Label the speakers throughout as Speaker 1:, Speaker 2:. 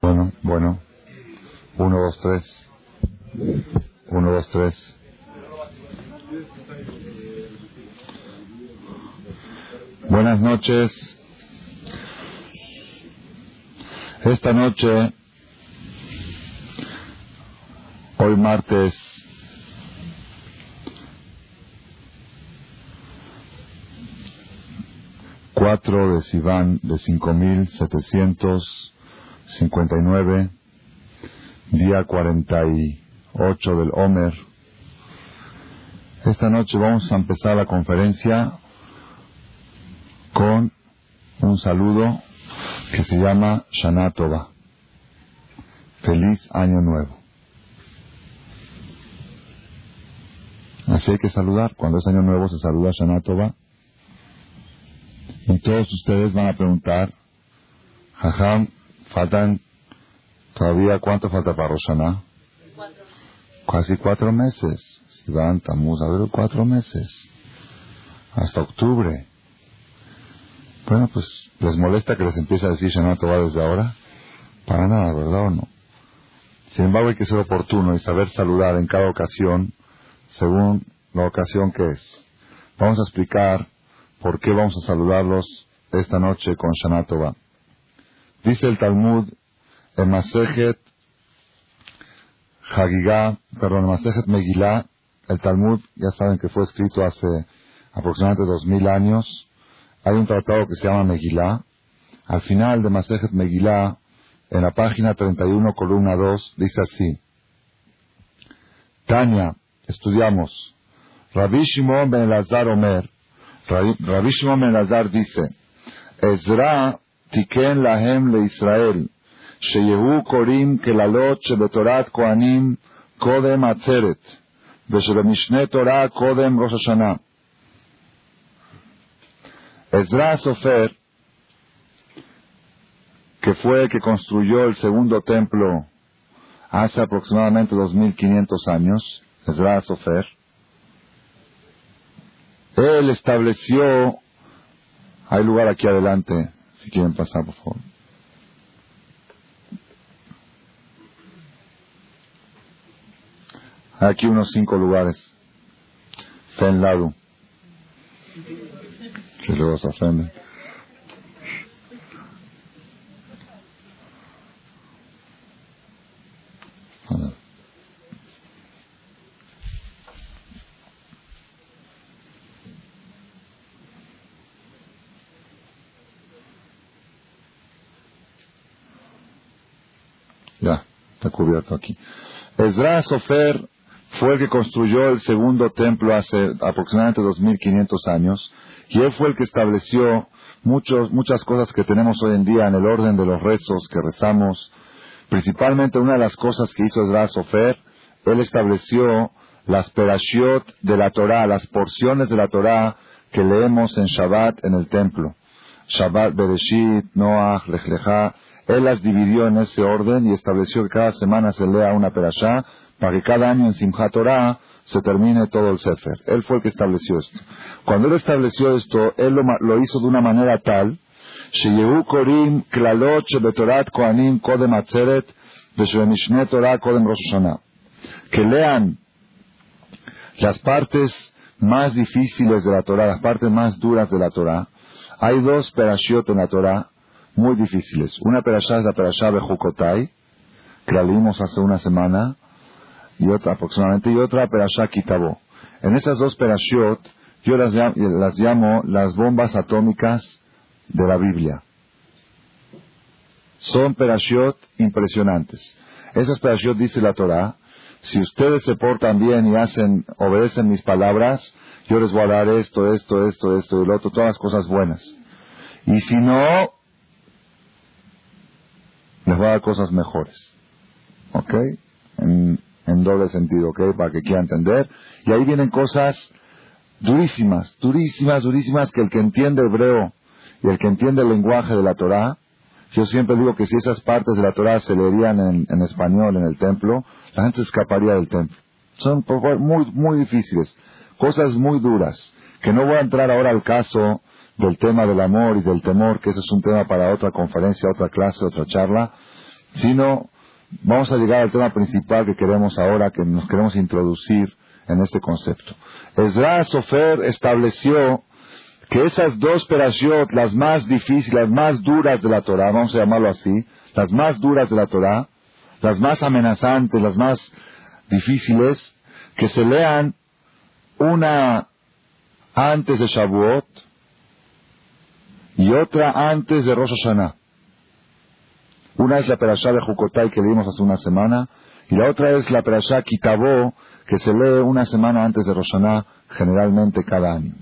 Speaker 1: Bueno, bueno. Uno, dos, tres. Uno, dos, tres. Buenas noches. Esta noche, hoy martes, cuatro de Sivan de cinco mil setecientos 59, día 48 del Homer. Esta noche vamos a empezar la conferencia con un saludo que se llama Shana Tova. Feliz Año Nuevo. Así hay que saludar. Cuando es Año Nuevo se saluda Shana Tova. Y todos ustedes van a preguntar, Jajam, Faltan todavía, ¿cuánto falta para Roshaná? Casi cuatro meses. Si van, estamos a ver, cuatro meses. Hasta octubre. Bueno, pues, ¿les molesta que les empiece a decir Shana desde ahora? Para nada, ¿verdad o no? Sin embargo, hay que ser oportuno y saber saludar en cada ocasión según la ocasión que es. Vamos a explicar por qué vamos a saludarlos esta noche con Shana. Dice el Talmud en Masejet Hagigah, perdón, en Masejet Megillah, el Talmud, ya saben que fue escrito hace aproximadamente dos mil años. Hay un tratado que se llama Megillah. Al final de Masejet Megillah, en la página 31, columna 2, dice así. Tania, estudiamos. Rabbi Shimon ben Elazar Omer, Rabbi Shimon ben Elazar dice, Ezra Israel, Sheyehu Koanim Torah Ezra Sofer, que fue el que construyó el segundo templo hace aproximadamente 2500 años, Ezra Sofer, él estableció, hay lugar aquí adelante, si quieren pasar, por favor. Hay aquí unos cinco lugares. Está en lado. Que luego se ofenden. Ya, está cubierto aquí. Ezra Sofer fue el que construyó el segundo templo hace aproximadamente 2500 años y él fue el que estableció muchos, muchas cosas que tenemos hoy en día en el orden de los rezos que rezamos. Principalmente una de las cosas que hizo Ezra Sofer, él estableció las perashiot de la Torah, las porciones de la Torah que leemos en Shabbat en el templo. Shabbat, Bereshit, Noach, Lechá, él las dividió en ese orden y estableció que cada semana se lea una perashá para que cada año en Simchat Torah se termine todo el Sefer. Él fue el que estableció esto. Cuando él estableció esto, él lo, hizo de una manera tal, Korim Klalot Kohanim Kodem Atzeret Torah Kodem. Que lean las partes más difíciles de la Torah, las partes más duras de la Torah. Hay dos perashiot en la Torah muy difíciles. Una perashá es la perashá Bejukotai, que la leímos hace una semana, y otra aproximadamente, y otra perashá Kitabó. En estas dos perashiot, yo las llamo, las llamo las bombas atómicas de la Biblia. Son perashiot impresionantes. Esas perashiot dice la Torah, si ustedes se portan bien y hacen, obedecen mis palabras, yo les voy a dar esto, esto, esto, esto y lo otro, todas las cosas buenas. Y si no, les va a dar cosas mejores. ¿Ok? En, doble sentido, ¿ok? Para que quiera entender. Y ahí vienen cosas durísimas, durísimas, durísimas que el que entiende hebreo y el que entiende el lenguaje de la Torah, yo siempre digo que si esas partes de la Torah se leerían en, en español en el templo, la gente escaparía del templo. Son muy, muy difíciles, cosas muy duras, que no voy a entrar ahora al caso del tema del amor y del temor, que ese es un tema para otra conferencia, otra clase, otra charla. sino vamos a llegar al tema principal que queremos ahora, que nos queremos introducir en este concepto. Ezra Sofer estableció que esas dos perashiot, las más difíciles, las más duras de la Torah, vamos a llamarlo así, las más duras de la Torah, las más amenazantes, las más difíciles, que se lean una antes de Shavuot y otra antes de Rosh Hashanah. Una es la perashá de Jukotai que leímos hace una semana y la otra es la perashá Kitabó que se lee una semana antes de Rosh generalmente cada año.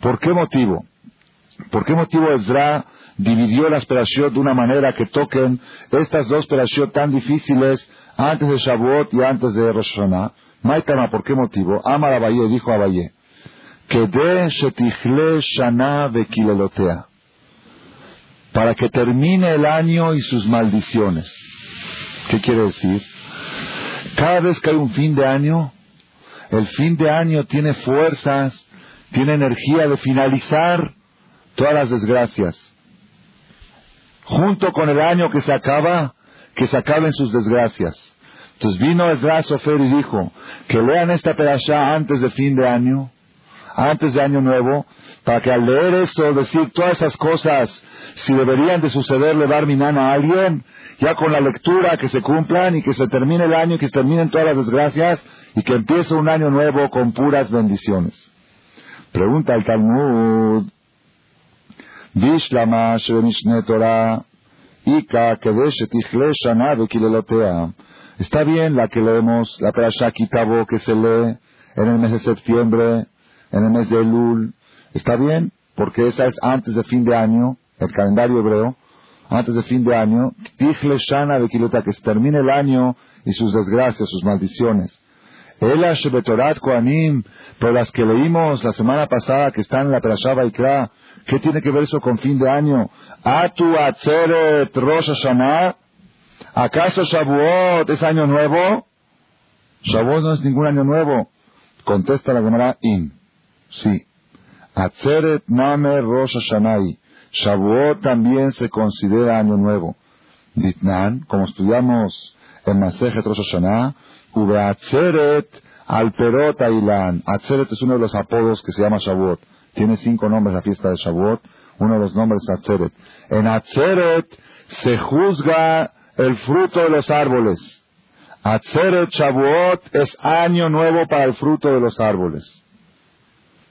Speaker 1: ¿Por qué motivo? ¿Por qué motivo Ezra dividió las perashiot de una manera que toquen estas dos perashiot tan difíciles antes de Shavuot y antes de Rosh Hashanah? Maitama, ¿por qué motivo? Amar Abaye, dijo Abaye, que de shetichle shana vekilelotea, para que termine el año y sus maldiciones. ¿Qué quiere decir? Cada vez que hay un fin de año, el fin de año tiene fuerzas tiene energía de finalizar todas las desgracias. Junto con el año que se acaba, que se acaben sus desgracias. Entonces vino Ezra Sofer y dijo que lean esta perashá antes de fin de año, antes de año nuevo, para que al leer eso, decir todas esas cosas, si deberían de sucederle dar minana a alguien, ya con la lectura que se cumplan y que se termine el año y que se terminen todas las desgracias y que empiece un año nuevo con puras bendiciones. Pregunta el Talmud. Está bien la que leemos, la Kitabo que se lee en el mes de septiembre, en el mes de Elul. Está bien, porque esa es antes de fin de año, el calendario hebreo, antes de fin de año. Tichle Shana que se termine el año y sus desgracias, sus maldiciones. Ela Shebetorat Koanim, pero las que leímos la semana pasada que están en la Perashá Baikra, ¿qué tiene que ver eso con fin de año? Atu Atzeret Rosh Hashanah, ¿acaso Shavuot es año nuevo? Shavuot no es ningún año nuevo. Contesta la Gemara In. Sí. Atzeret Name Rosh Hashanah. Shavuot también se considera año nuevo. Ditnan, como estudiamos en Masejet Rosh Hashanah, Ubeatzeret Alperot Ailan. Atzeret es uno de los apodos que se llama Shavuot. Tiene cinco nombres la fiesta de Shavuot. Uno de los nombres es Atzeret. En Atzeret se juzga el fruto de los árboles. Atzeret Shavuot es año nuevo para el fruto de los árboles.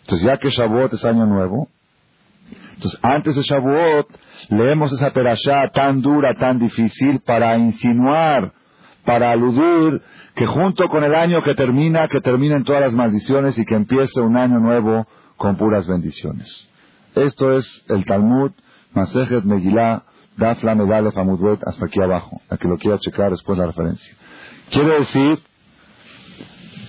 Speaker 1: Entonces, ya que Shavuot es año nuevo, entonces antes de Shavuot leemos esa perashá tan dura, tan difícil para insinuar, para aludir que junto con el año que termina, que terminen todas las maldiciones y que empiece un año nuevo con puras bendiciones. Esto es el Talmud, Masejet Megillah, Dafla Medale Famudwet, hasta aquí abajo, a que lo quiera checar después la referencia. Quiere decir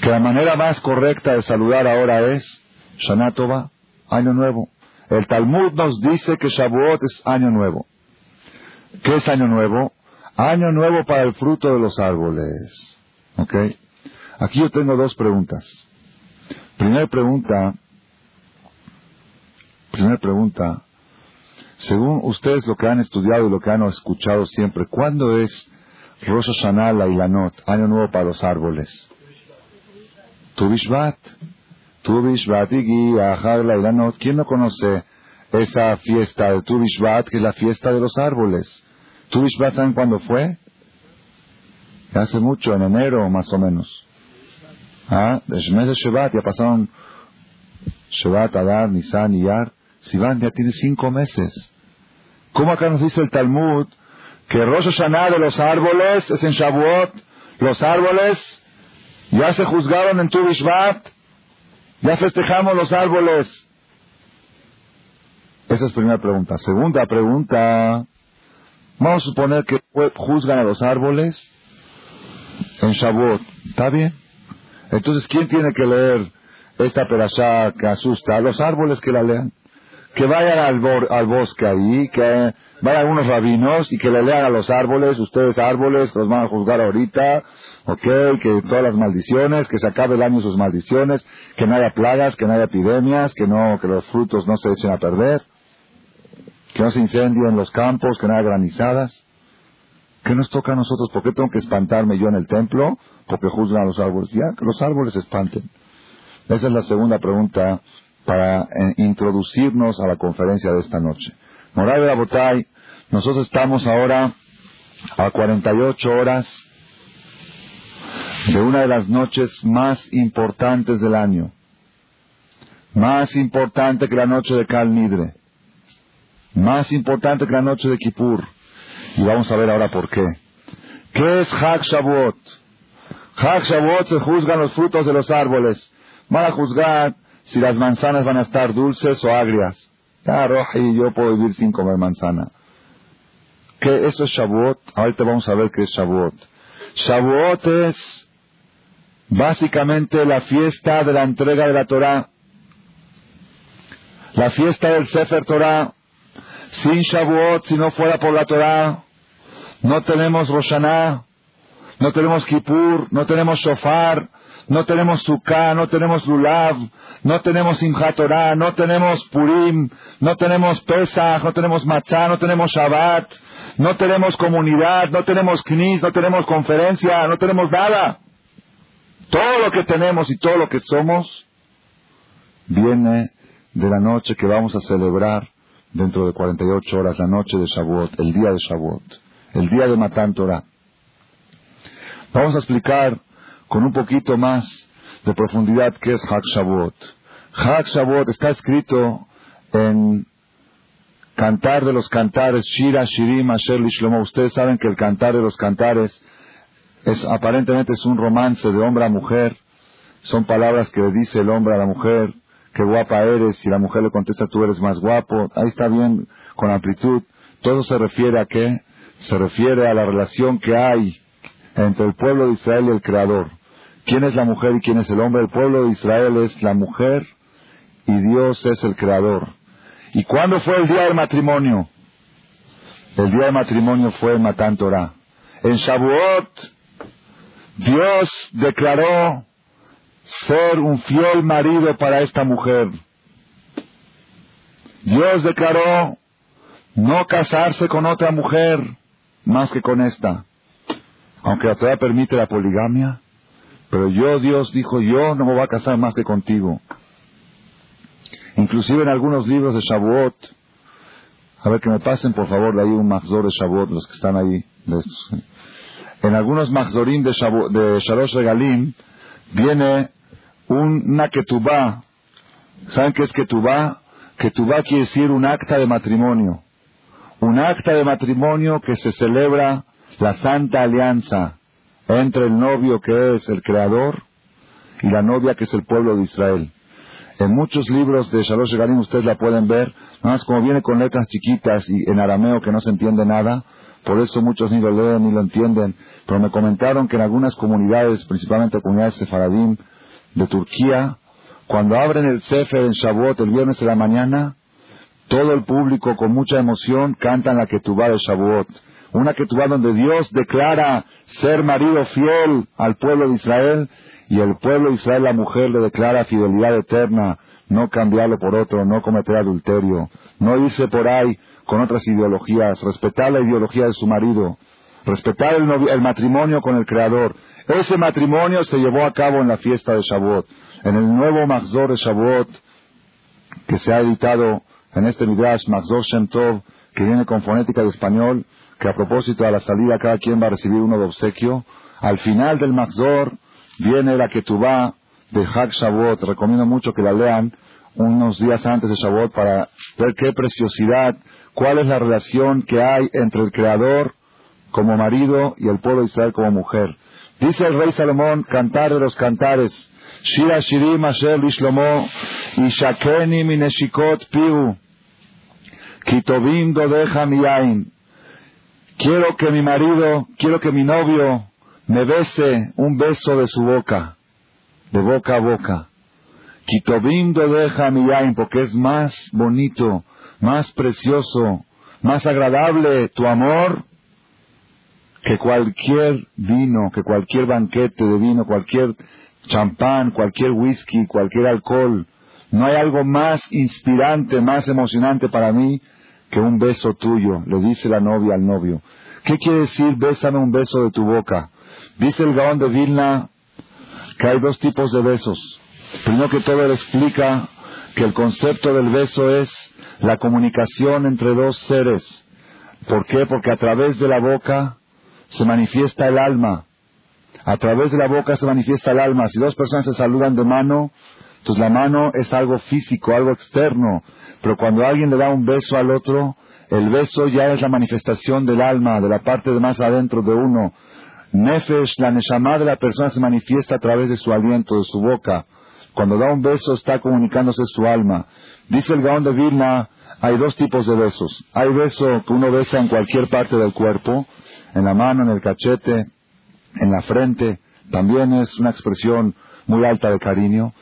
Speaker 1: que la manera más correcta de saludar ahora es Shanatova, año nuevo. El Talmud nos dice que Shavuot es año nuevo. ¿Qué es año nuevo? Año nuevo para el fruto de los árboles. ¿Ok? Aquí yo tengo dos preguntas. Primera pregunta, primera pregunta, según ustedes lo que han estudiado y lo que han escuchado siempre, ¿cuándo es Rosh Hashanah la Ilanot, año nuevo para los árboles? Tu Bishvat. Tu Bishvat y. ¿Quién no conoce esa fiesta de Tu Bishvat, que es la fiesta de los árboles? ¿Tu Bishvat saben cuándo fue? hace mucho, en enero más o menos. Ah, el mes de Shevat ya pasaron Shevat, Adar, Nisan, Iyar. Sivan ya tiene cinco meses. ¿Cómo acá nos dice el Talmud que Rosh Hashanah de los árboles es en Shavuot? Los árboles ya se juzgaron en Tu Ya festejamos los árboles. Esa es primera pregunta. Segunda pregunta. Vamos a suponer que juzgan a los árboles en Shavuot. ¿Está bien? Entonces, ¿quién tiene que leer esta perashá que asusta? A los árboles que la lean. Que vayan al, al bosque ahí, que vayan unos rabinos y que le lean a los árboles, ustedes árboles, los van a juzgar ahorita, ok, que todas las maldiciones, que se acabe el año sus maldiciones, que no haya plagas, que no haya epidemias, que no, que los frutos no se echen a perder, que no se incendien los campos, que no haya granizadas. ¿Qué nos toca a nosotros? ¿Por qué tengo que espantarme yo en el templo? Porque juzgan a los árboles. Ya, que los árboles espanten. Esa es la segunda pregunta para eh, introducirnos a la conferencia de esta noche. Moral Botay, nosotros estamos ahora a 48 horas de una de las noches más importantes del año. Más importante que la noche de Kal Nidre. Más importante que la noche de Kippur. Y vamos a ver ahora por qué. ¿Qué es Hag Shavuot? Hag Shavuot se juzgan los frutos de los árboles. Van a juzgar si las manzanas van a estar dulces o agrias. Ya, y yo puedo vivir sin comer manzana. ¿Qué eso es Shavuot? Ahorita vamos a ver qué es Shavuot. Shavuot es básicamente la fiesta de la entrega de la Torah. La fiesta del Sefer Torah. Sin Shavuot, si no fuera por la Torah, no tenemos Roshaná, no tenemos Kippur, no tenemos Shofar, no tenemos Sukkah, no tenemos Lulav, no tenemos Simchat Torah, no tenemos Purim, no tenemos Pesach, no tenemos Matzah, no tenemos Shabbat, no tenemos comunidad, no tenemos Knis, no tenemos conferencia, no tenemos nada. Todo lo que tenemos y todo lo que somos viene de la noche que vamos a celebrar dentro de 48 horas, la noche de Shavuot, el día de Shavuot, el día de Matan Torah. Vamos a explicar con un poquito más de profundidad qué es Hak Shavuot. Hak Shavuot está escrito en Cantar de los Cantares, Shira, Shirim, Asher, Lishlomo. Ustedes saben que el Cantar de los Cantares es aparentemente es un romance de hombre a mujer. Son palabras que le dice el hombre a la mujer, qué guapa eres, y la mujer le contesta tú eres más guapo. Ahí está bien, con amplitud. Todo se refiere a qué? Se refiere a la relación que hay entre el pueblo de Israel y el Creador. ¿Quién es la mujer y quién es el hombre? El pueblo de Israel es la mujer y Dios es el Creador. ¿Y cuándo fue el día del matrimonio? El día del matrimonio fue en Matan Torah. En Shavuot, Dios declaró ser un fiel marido para esta mujer. Dios declaró no casarse con otra mujer más que con esta. Aunque la Torah permite la poligamia, pero yo, Dios, dijo, yo no me voy a casar más que contigo. Inclusive en algunos libros de Shavuot, a ver que me pasen por favor de ahí un Mahzor de Shavuot, los que están ahí. En algunos Mahzorim de, de Shalosh Regalim viene un, una ketubá. ¿Saben qué es ketubá? Ketubá quiere decir un acta de matrimonio. Un acta de matrimonio que se celebra la santa alianza entre el novio que es el creador y la novia que es el pueblo de Israel. En muchos libros de Shalosh Regalim ustedes la pueden ver, nada más como viene con letras chiquitas y en arameo que no se entiende nada, por eso muchos ni lo leen ni lo entienden, pero me comentaron que en algunas comunidades, principalmente comunidades de Turquía, cuando abren el Sefer en Shavuot el viernes de la mañana, todo el público con mucha emoción cantan la Ketubá de Shavuot. Una ketubá donde Dios declara ser marido fiel al pueblo de Israel y el pueblo de Israel, la mujer, le declara fidelidad eterna, no cambiarlo por otro, no cometer adulterio, no irse por ahí con otras ideologías, respetar la ideología de su marido, respetar el, matrimonio con el Creador. Ese matrimonio se llevó a cabo en la fiesta de Shavuot, en el nuevo Magzor de Shavuot, que se ha editado en este Midrash, Magzor Shem Tov, que viene con fonética de español, que a propósito de la salida cada quien va a recibir uno de obsequio. Al final del Maxor viene la Ketubá de Hag Shavuot. Recomiendo mucho que la lean unos días antes de Shavuot para ver qué preciosidad, cuál es la relación que hay entre el Creador como marido y el pueblo de Israel como mujer. Dice el rey Salomón, cantar de los cantares, Shira Shirim Asher Lishlomo, y Shakeni Mineshikot Piu, Kitobim Dodeja Miyain, Quiero que mi marido, quiero que mi novio me bese un beso de su boca, de boca a boca. Kitobim deja mi porque es más bonito, más precioso, más agradable tu amor que cualquier vino, que cualquier banquete de vino, cualquier champán, cualquier whisky, cualquier alcohol. No hay algo más inspirante, más emocionante para mí que un beso tuyo, le dice la novia al novio. ¿Qué quiere decir bésame un beso de tu boca? Dice el Gaón de Vilna que hay dos tipos de besos. Primero que todo, él explica que el concepto del beso es la comunicación entre dos seres. ¿Por qué? Porque a través de la boca se manifiesta el alma. A través de la boca se manifiesta el alma. Si dos personas se saludan de mano, entonces la mano es algo físico, algo externo. Pero cuando alguien le da un beso al otro, el beso ya es la manifestación del alma, de la parte de más adentro de uno. Nefesh, la neshama de la persona se manifiesta a través de su aliento, de su boca. Cuando da un beso está comunicándose su alma. Dice el Gaón de Vilna, hay dos tipos de besos. Hay beso que uno besa en cualquier parte del cuerpo, en la mano, en el cachete, en la frente. También es una expresión muy alta de cariño.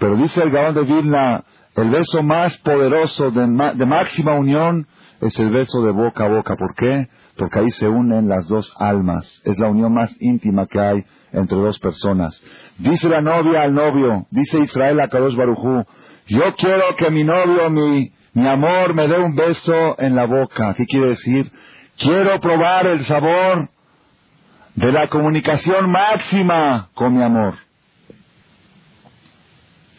Speaker 1: Pero dice el Gaón de Vilna, el beso más poderoso de, de máxima unión es el beso de boca a boca. ¿Por qué? Porque ahí se unen las dos almas. Es la unión más íntima que hay entre dos personas. Dice la novia al novio, dice Israel a Kadosh Barujú, yo quiero que mi novio, mi, mi amor, me dé un beso en la boca. ¿Qué quiere decir? Quiero probar el sabor de la comunicación máxima con mi amor.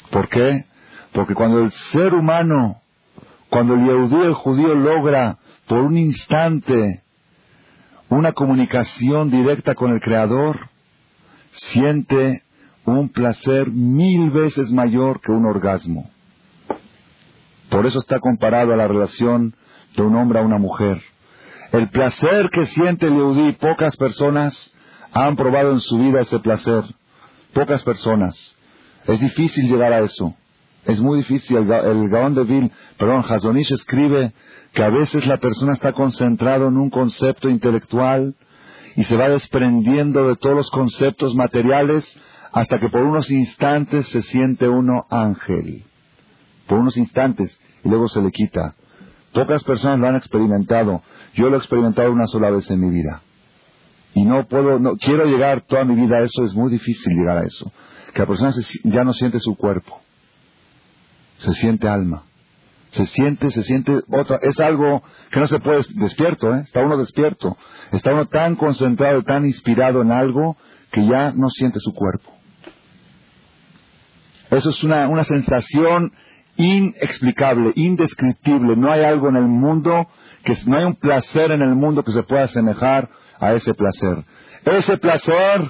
Speaker 1: ¿Por qué? Porque cuando el ser humano, cuando el yehudí, el judío logra por un instante una comunicación directa con el Creador, siente un placer mil veces mayor que un orgasmo. Por eso está comparado a la relación de un hombre a una mujer. El placer que siente el Yehudí, pocas personas han probado en su vida ese placer. Pocas personas. Es difícil llegar a eso. Es muy difícil. El, Gaón de Vil, perdón, Hazonish escribe que a veces la persona está concentrado en un concepto intelectual y se va desprendiendo de todos los conceptos materiales hasta que por unos instantes se siente uno ángel. Por unos instantes y luego se le quita. Pocas personas lo han experimentado. Yo lo he experimentado una sola vez en mi vida. Y no puedo, no, quiero llegar toda mi vida a eso, es muy difícil llegar a eso. Que la persona ya no siente su cuerpo. Se siente alma se siente, se siente otra, es algo que no se puede despierto, ¿eh? está uno despierto, está uno tan concentrado, tan inspirado en algo que ya no siente su cuerpo. Eso es una, una sensación inexplicable, indescriptible. No hay algo en el mundo, que no hay un placer en el mundo que se pueda asemejar a ese placer. Ese placer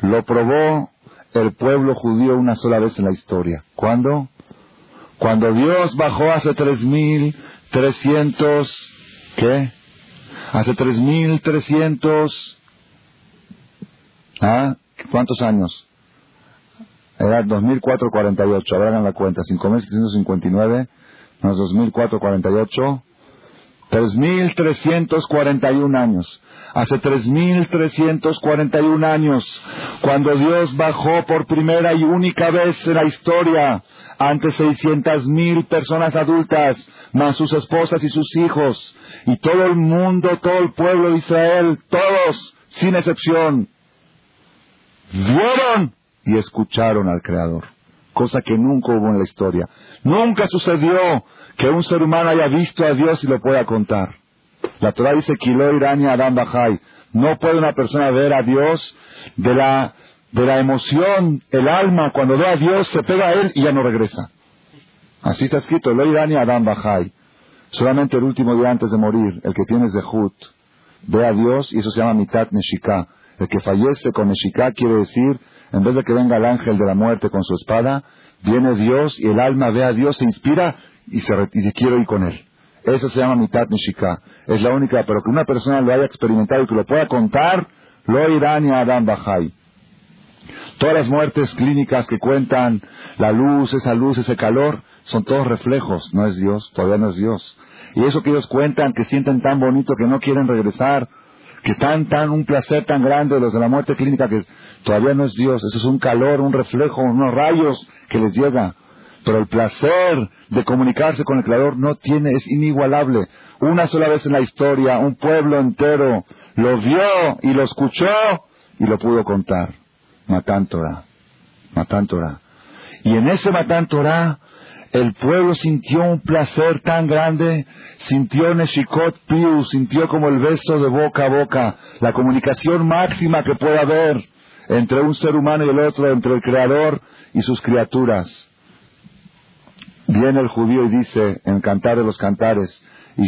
Speaker 1: lo probó el pueblo judío una sola vez en la historia. ¿Cuándo? Cuando Dios bajó hace tres mil trescientos, ¿qué? Hace tres mil trescientos, ¿ah? ¿Cuántos años? Era 2448, ahora hagan la cuenta, 5759 más 2448, 3341 años. Hace 3341 años, cuando Dios bajó por primera y única vez en la historia ante seiscientas mil personas adultas, más sus esposas y sus hijos, y todo el mundo, todo el pueblo de Israel, todos, sin excepción, vieron y escucharon al Creador, cosa que nunca hubo en la historia. Nunca sucedió que un ser humano haya visto a Dios y lo pueda contar. La Torah dice, Kilo Irania Adam Bajai. No puede una persona ver a Dios de la de la emoción, el alma, cuando ve a Dios, se pega a él y ya no regresa. Así está escrito, lo irani Adam Bajai. Solamente el último día antes de morir, el que tiene Zehut, ve a Dios y eso se llama Mitat Neshika. El que fallece con Neshika quiere decir, en vez de que venga el ángel de la muerte con su espada, viene Dios y el alma ve a Dios, se inspira y se, y quiere ir con él. Eso se llama Mitat Neshika. Es la única, pero que una persona lo haya experimentado y que lo pueda contar, lo irani Adam Bajai. Todas las muertes clínicas que cuentan la luz, esa luz, ese calor, son todos reflejos, no es Dios, todavía no es Dios. Y eso que ellos cuentan, que sienten tan bonito que no quieren regresar, que están tan un placer tan grande los de la muerte clínica que todavía no es Dios, eso es un calor, un reflejo, unos rayos que les llega. Pero el placer de comunicarse con el Creador no tiene, es inigualable. Una sola vez en la historia, un pueblo entero lo vio y lo escuchó y lo pudo contar. Matán Torah. Matán Torah. Y en ese Matán Torah el pueblo sintió un placer tan grande, sintió Neshikot Piu, sintió como el beso de boca a boca, la comunicación máxima que puede haber entre un ser humano y el otro, entre el Creador y sus criaturas. Viene el judío y dice, en Cantar de los Cantares, y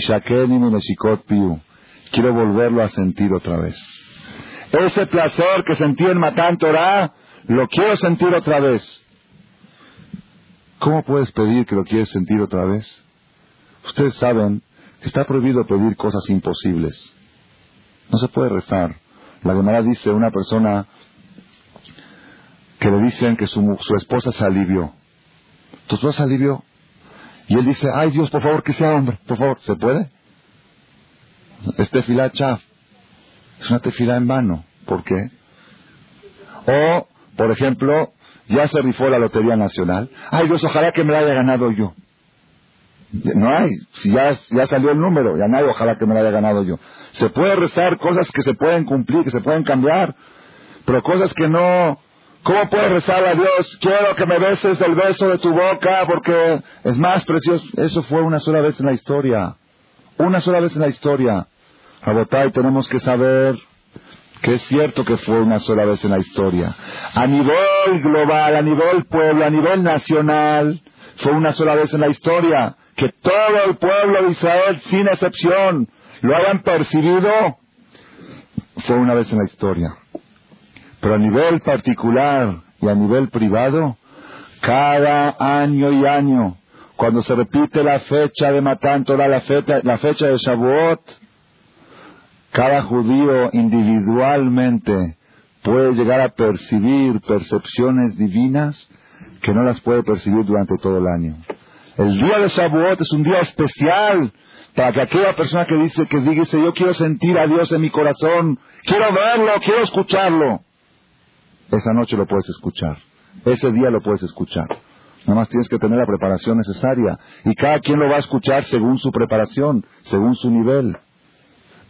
Speaker 1: Piu, quiero volverlo a sentir otra vez. Ese placer que sentí en Matán Torah, lo quiero sentir otra vez. ¿Cómo puedes pedir que lo quieres sentir otra vez? Ustedes saben que está prohibido pedir cosas imposibles. No se puede rezar. La Gemara dice una persona que le dicen que su, esposa se alivió. ¿Tu esposa se alivió? Y él dice, ay Dios, por favor, que sea hombre, por favor, ¿se puede? Es tefilá chaf. Es una tefilá en vano. ¿Por qué? O, por ejemplo, ya se rifó la Lotería Nacional. Ay Dios, ojalá que me la haya ganado yo. No hay, ya, ya salió el número, ya hay, ojalá que me la haya ganado yo. Se puede rezar cosas que se pueden cumplir, que se pueden cambiar, pero cosas que no... ¿Cómo puedes rezar a Dios? Quiero que me beses el beso de tu boca porque es más precioso. Eso fue una sola vez en la historia. Una sola vez en la historia. Rabotay, tenemos que saber que es cierto que fue una sola vez en la historia. A nivel global, a nivel pueblo, a nivel nacional, fue una sola vez en la historia. Que todo el pueblo de Israel, sin excepción, lo hayan percibido, fue una vez en la historia. Pero a nivel particular y a nivel privado, cada año y año, cuando se repite la fecha de Matán la fecha, la fecha de Shavuot, cada judío individualmente puede llegar a percibir percepciones divinas que no las puede percibir durante todo el año. El día de Shavuot es un día especial para que aquella persona que dice, que dice, yo quiero sentir a Dios en mi corazón, quiero verlo, quiero escucharlo. Esa noche lo puedes escuchar. Ese día lo puedes escuchar. Nada más tienes que tener la preparación necesaria. Y cada quien lo va a escuchar según su preparación, según su nivel.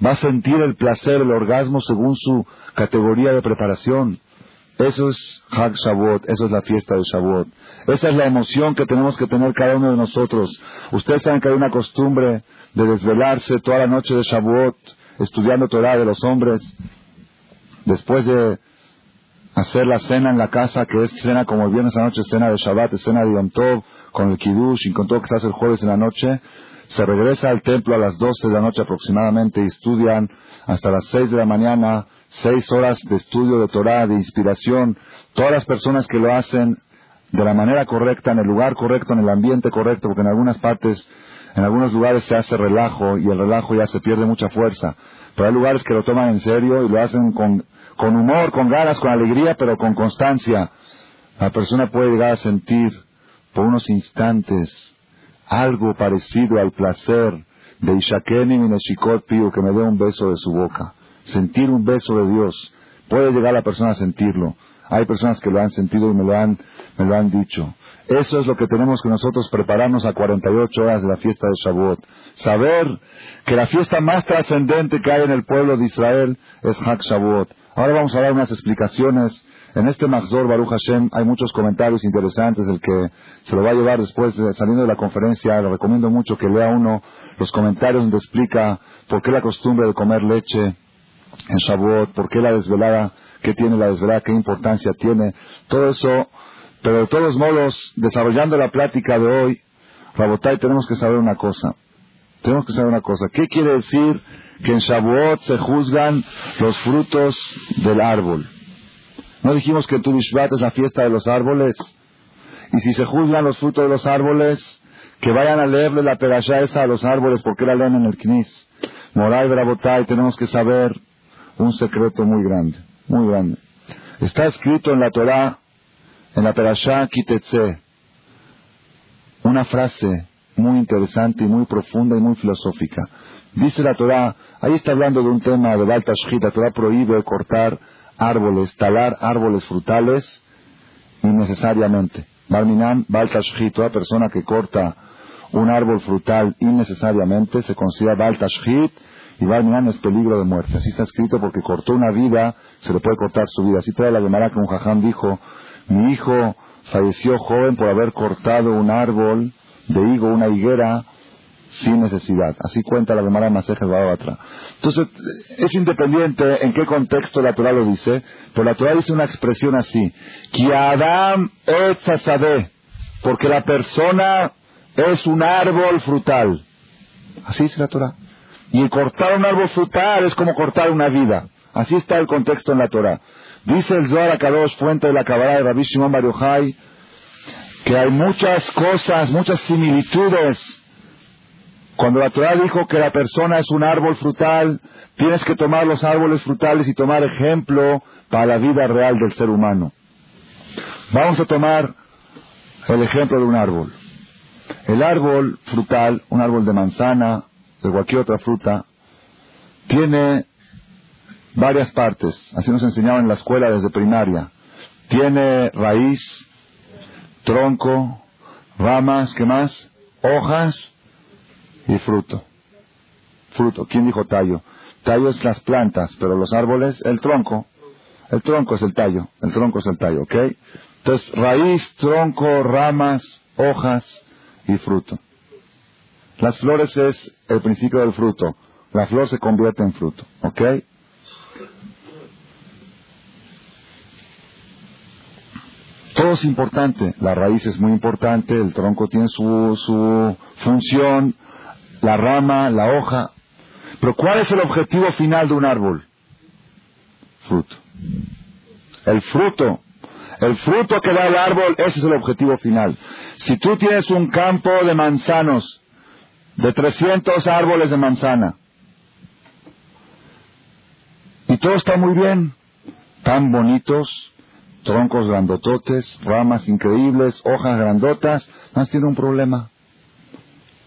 Speaker 1: Va a sentir el placer, el orgasmo según su categoría de preparación. Eso es Hag Shavuot, eso es la fiesta de Shavuot. Esa es la emoción que tenemos que tener cada uno de nosotros. Ustedes saben que hay una costumbre de desvelarse toda la noche de Shavuot estudiando Torah de los hombres. Después de hacer la cena en la casa, que es cena como el viernes a noche, cena de Shabbat, cena de Yom Tov, con el Kiddush y con todo lo que se hace el jueves en la noche, se regresa al templo a las 12 de la noche aproximadamente y estudian hasta las 6 de la mañana, seis horas de estudio de Torah, de inspiración. Todas las personas que lo hacen de la manera correcta, en el lugar correcto, en el ambiente correcto, porque en algunas partes, en algunos lugares se hace relajo y el relajo ya se pierde mucha fuerza. Pero hay lugares que lo toman en serio y lo hacen con, con humor, con ganas, con alegría, pero con constancia. La persona puede llegar a sentir por unos instantes algo parecido al placer de Ishakeni Mineshikot Pío, que me dé un beso de su boca. Sentir un beso de Dios. Puede llegar la persona a sentirlo. Hay personas que lo han sentido y me lo han, me lo han dicho. Eso es lo que tenemos que nosotros prepararnos a 48 horas de la fiesta de Shavuot. Saber que la fiesta más trascendente que hay en el pueblo de Israel es Hak Shavuot. Ahora vamos a dar unas explicaciones en este Mahzor Baruch Hashem hay muchos comentarios interesantes, el que se lo va a llevar después de, saliendo de la conferencia, le recomiendo mucho que lea uno. Los comentarios donde explica por qué la costumbre de comer leche en Shavuot, por qué la desvelada, qué tiene la desvelada, qué importancia tiene, todo eso, pero de todos modos, desarrollando la plática de hoy, Rabotai, tenemos que saber una cosa, tenemos que saber una cosa, ¿qué quiere decir que en Shavuot se juzgan los frutos del árbol? ¿No dijimos que tu Bishvat es la fiesta de los árboles? Y si se juzgan los frutos de los árboles, que vayan a leerle la perashá esa a los árboles, porque la leen en el Knis. Moray Brabotay, tenemos que saber un secreto muy grande, muy grande. Está escrito en la Torah, en la perashá Kitetse, una frase muy interesante y muy profunda y muy filosófica. Dice la Torah, ahí está hablando de un tema de Baltashit, la Torah prohíbe cortar árboles, talar árboles frutales innecesariamente. Baltashhit, toda persona que corta un árbol frutal innecesariamente se considera Baltashhit y Barminan es peligro de muerte. Así está escrito porque cortó una vida, se le puede cortar su vida. Así trae la Gemara que un jajam dijo, mi hijo falleció joven por haber cortado un árbol de higo, una higuera, sin necesidad. Así cuenta la Gemara Maseja otra. Entonces, es independiente en qué contexto la Torah lo dice, pero la Torah dice una expresión así, que Adam porque la persona es un árbol frutal. Así dice la Torah. Y cortar un árbol frutal es como cortar una vida. Así está el contexto en la Torah. Dice el Zohar Akadosh, fuente de la Kabbalah de Rabbi Shimon Bar que hay muchas cosas, muchas similitudes cuando la Torah dijo que la persona es un árbol frutal, tienes que tomar los árboles frutales y tomar ejemplo para la vida real del ser humano. Vamos a tomar el ejemplo de un árbol. El árbol frutal, un árbol de manzana, de cualquier otra fruta, tiene varias partes. Así nos enseñaban en la escuela desde primaria. Tiene raíz, tronco, ramas, ¿qué más? Hojas y fruto. Fruto. ¿Quién dijo tallo? Tallo es las plantas, pero los árboles, el tronco. El tronco es el tallo. El tronco es el tallo, ¿ok? Entonces, raíz, tronco, ramas, hojas y fruto. Las flores es el principio del fruto. La flor se convierte en fruto, ¿ok? Todo es importante. La raíz es muy importante, el tronco tiene su, su función, la rama, la hoja. Pero ¿cuál es el objetivo final de un árbol? Fruto. El fruto. El fruto que da el árbol, ese es el objetivo final. Si tú tienes un campo de manzanos, de 300 árboles de manzana, y todo está muy bien, tan bonitos, troncos grandototes, ramas increíbles, hojas grandotas, no tiene un problema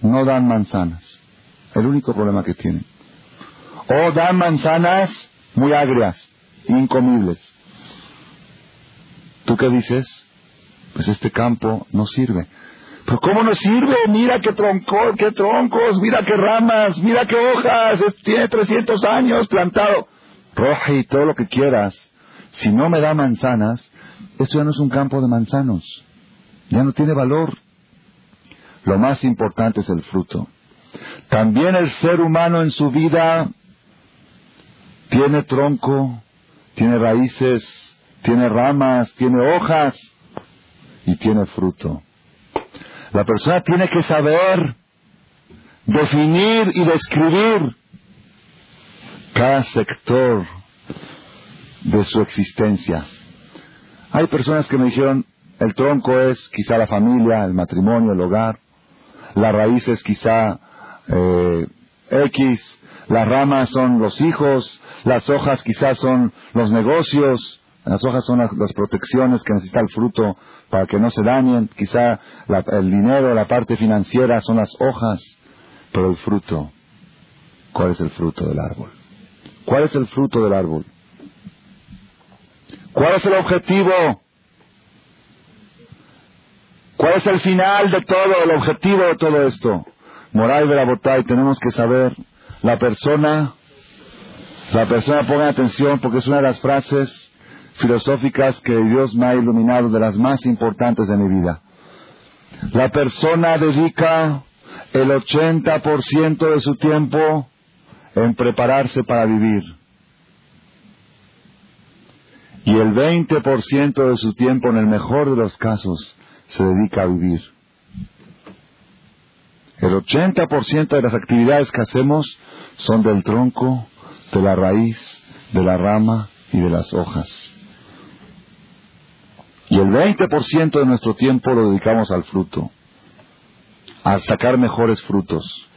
Speaker 1: no dan manzanas. El único problema que tienen. O dan manzanas muy agrias, incomibles. ¿Tú qué dices? Pues este campo no sirve. Pero ¿cómo no sirve? Mira qué tronco, qué troncos, mira qué ramas, mira qué hojas, tiene 300 años plantado. Roja y todo lo que quieras. Si no me da manzanas, esto ya no es un campo de manzanos. Ya no tiene valor. Lo más importante es el fruto. También el ser humano en su vida tiene tronco, tiene raíces, tiene ramas, tiene hojas y tiene fruto. La persona tiene que saber definir y describir cada sector de su existencia. Hay personas que me dijeron, el tronco es quizá la familia, el matrimonio, el hogar las raíces quizá eh, X, las ramas son los hijos, las hojas quizás son los negocios, las hojas son las, protecciones que necesita el fruto para que no se dañen, quizá el dinero, la parte financiera son las hojas, pero el fruto, ¿cuál es el fruto del árbol? ¿Cuál es el fruto del árbol? ¿Cuál es el objetivo? ¿Cuál es el final de todo, el objetivo de todo esto? Moral Verabotay, tenemos que saber, la persona, la persona ponga atención porque es una de las frases filosóficas que Dios me ha iluminado, de las más importantes de mi vida. La persona dedica el 80% de su tiempo en prepararse para vivir. Y el 20% de su tiempo, en el mejor de los casos, se dedica a vivir. El 80% de las actividades que hacemos son del tronco, de la raíz, de la rama y de las hojas. Y el 20% de nuestro tiempo lo dedicamos al fruto, a sacar mejores frutos.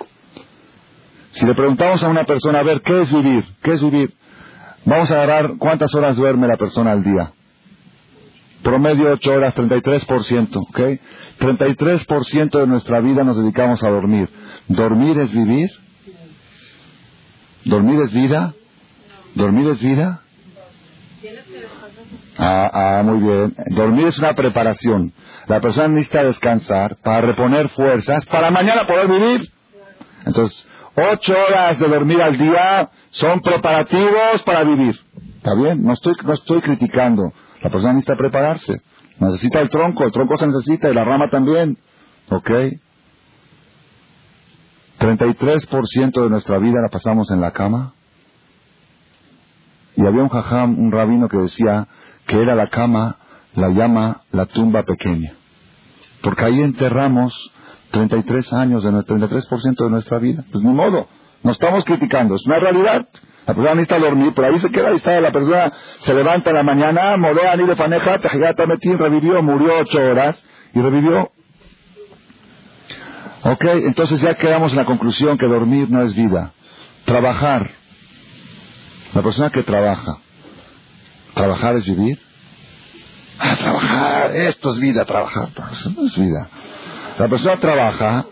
Speaker 1: Si le preguntamos a una persona, a ver, ¿qué es vivir? ¿Qué es vivir? Vamos a agarrar cuántas horas duerme la persona al día. Promedio 8 horas, 33%, ¿ok? 33% de nuestra vida nos dedicamos a dormir. ¿Dormir es vivir? ¿Dormir es vida? ¿Dormir es vida? Ah, ah, muy bien. Dormir es una preparación. La persona necesita descansar para reponer fuerzas para mañana poder vivir. Entonces, ocho horas de dormir al día son preparativos para vivir. ¿Está bien? No estoy, no estoy criticando. La persona necesita prepararse. Necesita el tronco, el tronco se necesita y la rama también. ¿Ok? 33% de nuestra vida la pasamos en la cama. Y había un jajam, un rabino que decía que era la cama, la llama la tumba pequeña. Porque ahí enterramos 33 años, de 33% de nuestra vida. Pues ni modo, no estamos criticando, es una realidad. La persona necesita dormir, pero ahí se queda, ahí está, la persona se levanta en la mañana, morea ni de paneja, metín, revivió, murió ocho horas y revivió. Ok, entonces ya quedamos en la conclusión que dormir no es vida. Trabajar. La persona que trabaja, ¿trabajar es vivir? Ah, trabajar, esto es vida, trabajar. Eso no es vida. La persona trabaja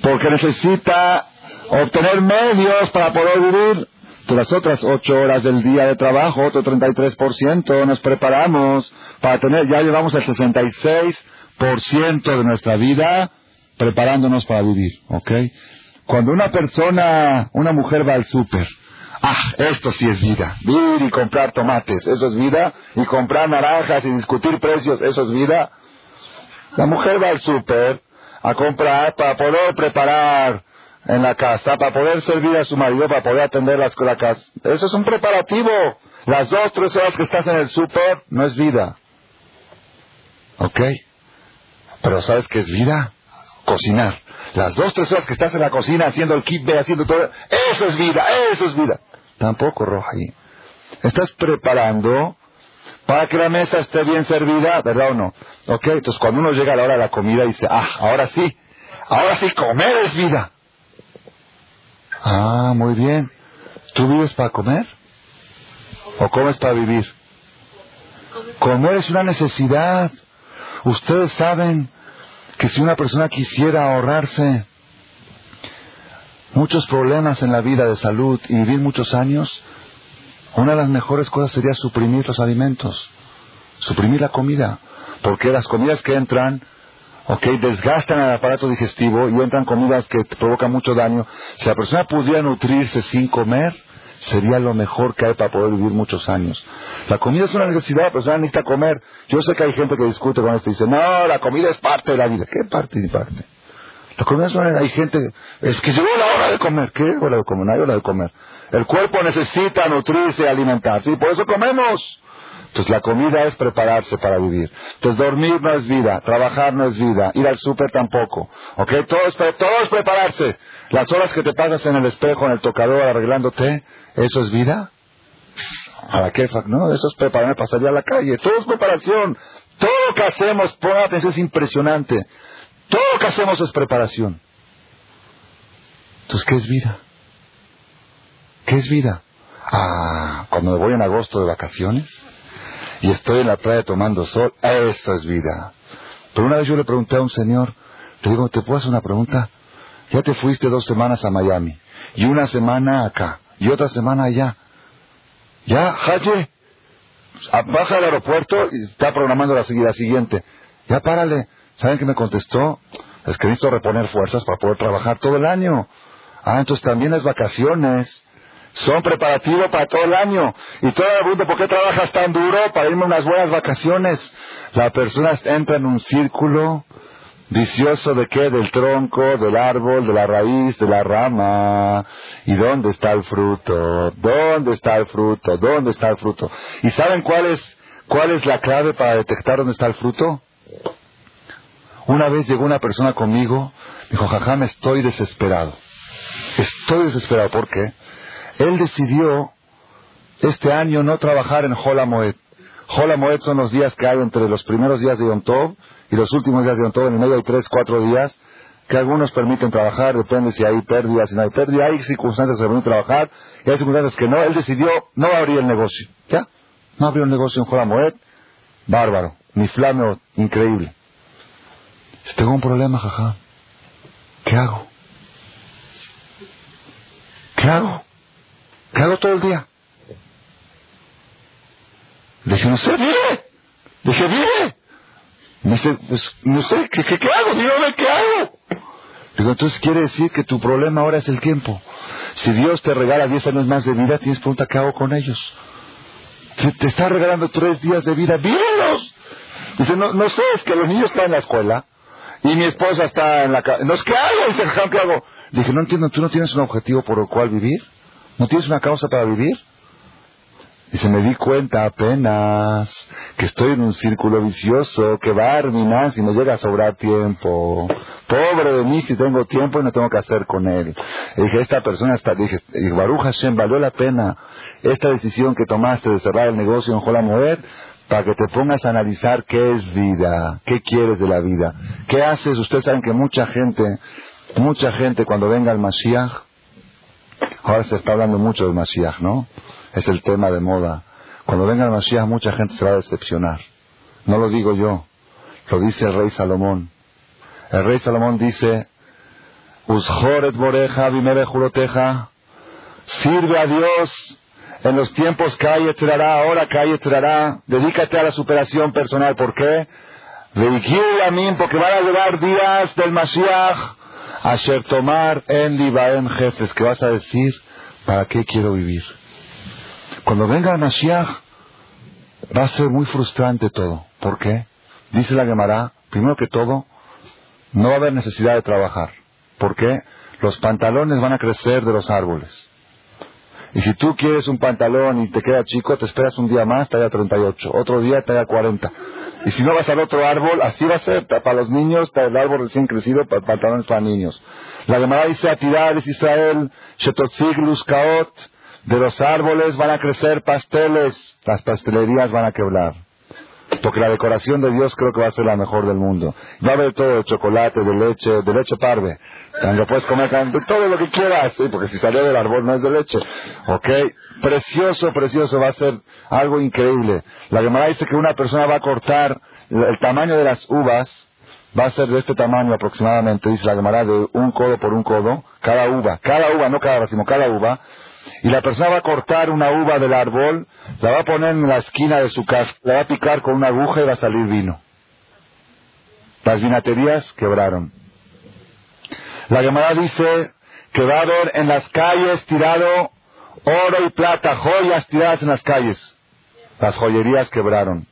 Speaker 1: porque necesita obtener medios para poder vivir. De las otras ocho horas del día de trabajo, otro 33%, nos preparamos para tener, ya llevamos el 66% de nuestra vida preparándonos para vivir, ¿ok? Cuando una persona, una mujer va al súper, ah, esto sí es vida, vivir y comprar tomates, eso es vida, y comprar naranjas y discutir precios, eso es vida. La mujer va al súper a comprar para poder preparar en la casa, para poder servir a su marido, para poder atender las la casa. Eso es un preparativo. Las dos, tres horas que estás en el súper no es vida. ¿Ok? Pero ¿sabes qué es vida? Cocinar. Las dos, tres horas que estás en la cocina haciendo el kit haciendo todo, eso es vida, eso es vida. Tampoco, Roja, ahí. Estás preparando para que la mesa esté bien servida, ¿verdad o no? Ok, entonces cuando uno llega a la hora de la comida dice, ah, ahora sí, ahora sí, comer es vida. Ah, muy bien. ¿Tú vives para comer? ¿O comes para vivir? Comer es una necesidad. Ustedes saben que si una persona quisiera ahorrarse muchos problemas en la vida de salud y vivir muchos años, una de las mejores cosas sería suprimir los alimentos, suprimir la comida, porque las comidas que entran ok, desgastan el aparato digestivo y entran comidas que provocan mucho daño. Si la persona pudiera nutrirse sin comer, sería lo mejor que hay para poder vivir muchos años. La comida es una necesidad, la persona necesita comer. Yo sé que hay gente que discute con esto y dice, no, la comida es parte de la vida. ¿Qué parte ni parte? La comida es una... Hay gente... Es que llegó la hora de comer. ¿Qué hora de comer? No hay hora de comer. El cuerpo necesita nutrirse y alimentarse y por eso comemos. Entonces la comida es prepararse para vivir. Entonces dormir no es vida, trabajar no es vida, ir al súper tampoco. ¿Ok? Todo es, todo es prepararse. Las horas que te pasas en el espejo, en el tocador, arreglándote, ¿eso es vida? ¿A la qué? No, eso es prepararme para salir a la calle. Todo es preparación. Todo lo que hacemos, pon atención, es impresionante. Todo lo que hacemos es preparación. Entonces, ¿qué es vida? ¿Qué es vida? Ah, cuando me voy en agosto de vacaciones, y estoy en la playa tomando sol, eso es vida. Pero una vez yo le pregunté a un señor, le digo, ¿te puedo hacer una pregunta? Ya te fuiste dos semanas a Miami, y una semana acá, y otra semana allá. Ya, Haye, baja al aeropuerto y está programando la, la siguiente. Ya párale. ¿Saben qué me contestó? Es que necesito reponer fuerzas para poder trabajar todo el año. Ah, entonces también es vacaciones son preparativos para todo el año. Y todo el mundo, ¿por qué trabajas tan duro para irme unas buenas vacaciones? La persona entra en un círculo vicioso de qué? Del tronco, del árbol, de la raíz, de la rama. ¿Y dónde está el fruto? ¿Dónde está el fruto? ¿Dónde está el fruto? ¿Y saben cuál es, cuál es la clave para detectar dónde está el fruto? Una vez llegó una persona conmigo, dijo, jajam, estoy desesperado. Estoy desesperado. ¿Por qué? Él decidió este año no trabajar en Hola Moed. Hola Moed son los días que hay entre los primeros días de Yom Tov y los últimos días de Yom. En el medio hay tres, cuatro días que algunos permiten trabajar, depende si hay pérdidas, si no hay pérdidas. Hay circunstancias que permiten trabajar y hay circunstancias que no. Él decidió no abrir el negocio. ¿Ya? No abrió el negocio en Hola Moed. Bárbaro. Ni flameo. Increíble. Si tengo un problema, jaja. ¿Qué hago? ¿Qué hago? ¿Qué hago todo el día? Dije, no sé, vive. Dije, vive. Me dice, pues, no sé, ¿qué, qué, qué hago? Dígame, ¿qué hago? Digo, entonces quiere decir que tu problema ahora es el tiempo. Si Dios te regala 10 años más de vida, tienes pregunta, ¿qué hago con ellos? Te, te está regalando tres días de vida, vívelos. Dice, no, no sé, es que los niños están en la escuela y mi esposa está en la casa. No es que hago, dice ¿qué hago? Le dije, no entiendo, ¿tú no tienes un objetivo por el cual vivir? ¿No tienes una causa para vivir? Y se me di cuenta apenas que estoy en un círculo vicioso que va a terminar si me llega a sobrar tiempo. Pobre de mí si tengo tiempo y no tengo que hacer con él. Y dije, esta persona está, dije, Baruch Hashem, valió la pena esta decisión que tomaste de cerrar el negocio en Jolamoed para que te pongas a analizar qué es vida, qué quieres de la vida, qué haces. Ustedes saben que mucha gente, mucha gente cuando venga el Mashiach, ahora se está hablando mucho del Mashiach, ¿no? es el tema de moda. Cuando venga el Mashiach mucha gente se va a decepcionar. No lo digo yo, lo dice el rey Salomón. El rey Salomón dice, Usjoret boreja sirve a Dios en los tiempos que hay estrará, ahora que hay estrará, dedícate a la superación personal. ¿Por qué? a mí, porque van a llegar días del Mashiach, a tomar en Libaem jefes, que vas a decir, ¿para qué quiero vivir? Cuando venga Mashiach, va a ser muy frustrante todo. ¿Por qué? Dice la Gemara, primero que todo, no va a haber necesidad de trabajar. ¿Por qué? Los pantalones van a crecer de los árboles. Y si tú quieres un pantalón y te queda chico, te esperas un día más, talla 38. Otro día, talla 40. Y si no vas al otro árbol, así va a ser. Para los niños, para el árbol recién crecido, para pantalones para niños. La Gemara dice a es Israel, Shetotzig Kaot, de los árboles van a crecer pasteles, las pastelerías van a quebrar. Porque la decoración de Dios creo que va a ser la mejor del mundo. Va a haber todo de chocolate, de leche, de leche parve. Cuando puedes comer todo lo que quieras, porque si sale del árbol no es de leche. ¿Ok? Precioso, precioso, va a ser algo increíble. La Gemara dice que una persona va a cortar el tamaño de las uvas, va a ser de este tamaño aproximadamente, dice la Gemara, de un codo por un codo, cada uva, cada uva, no cada racimo, cada uva, y la persona va a cortar una uva del árbol, la va a poner en la esquina de su casa, la va a picar con una aguja y va a salir vino. Las vinaterías quebraron. La llamada dice que va a haber en las calles tirado oro y plata, joyas tiradas en las calles. Las joyerías quebraron.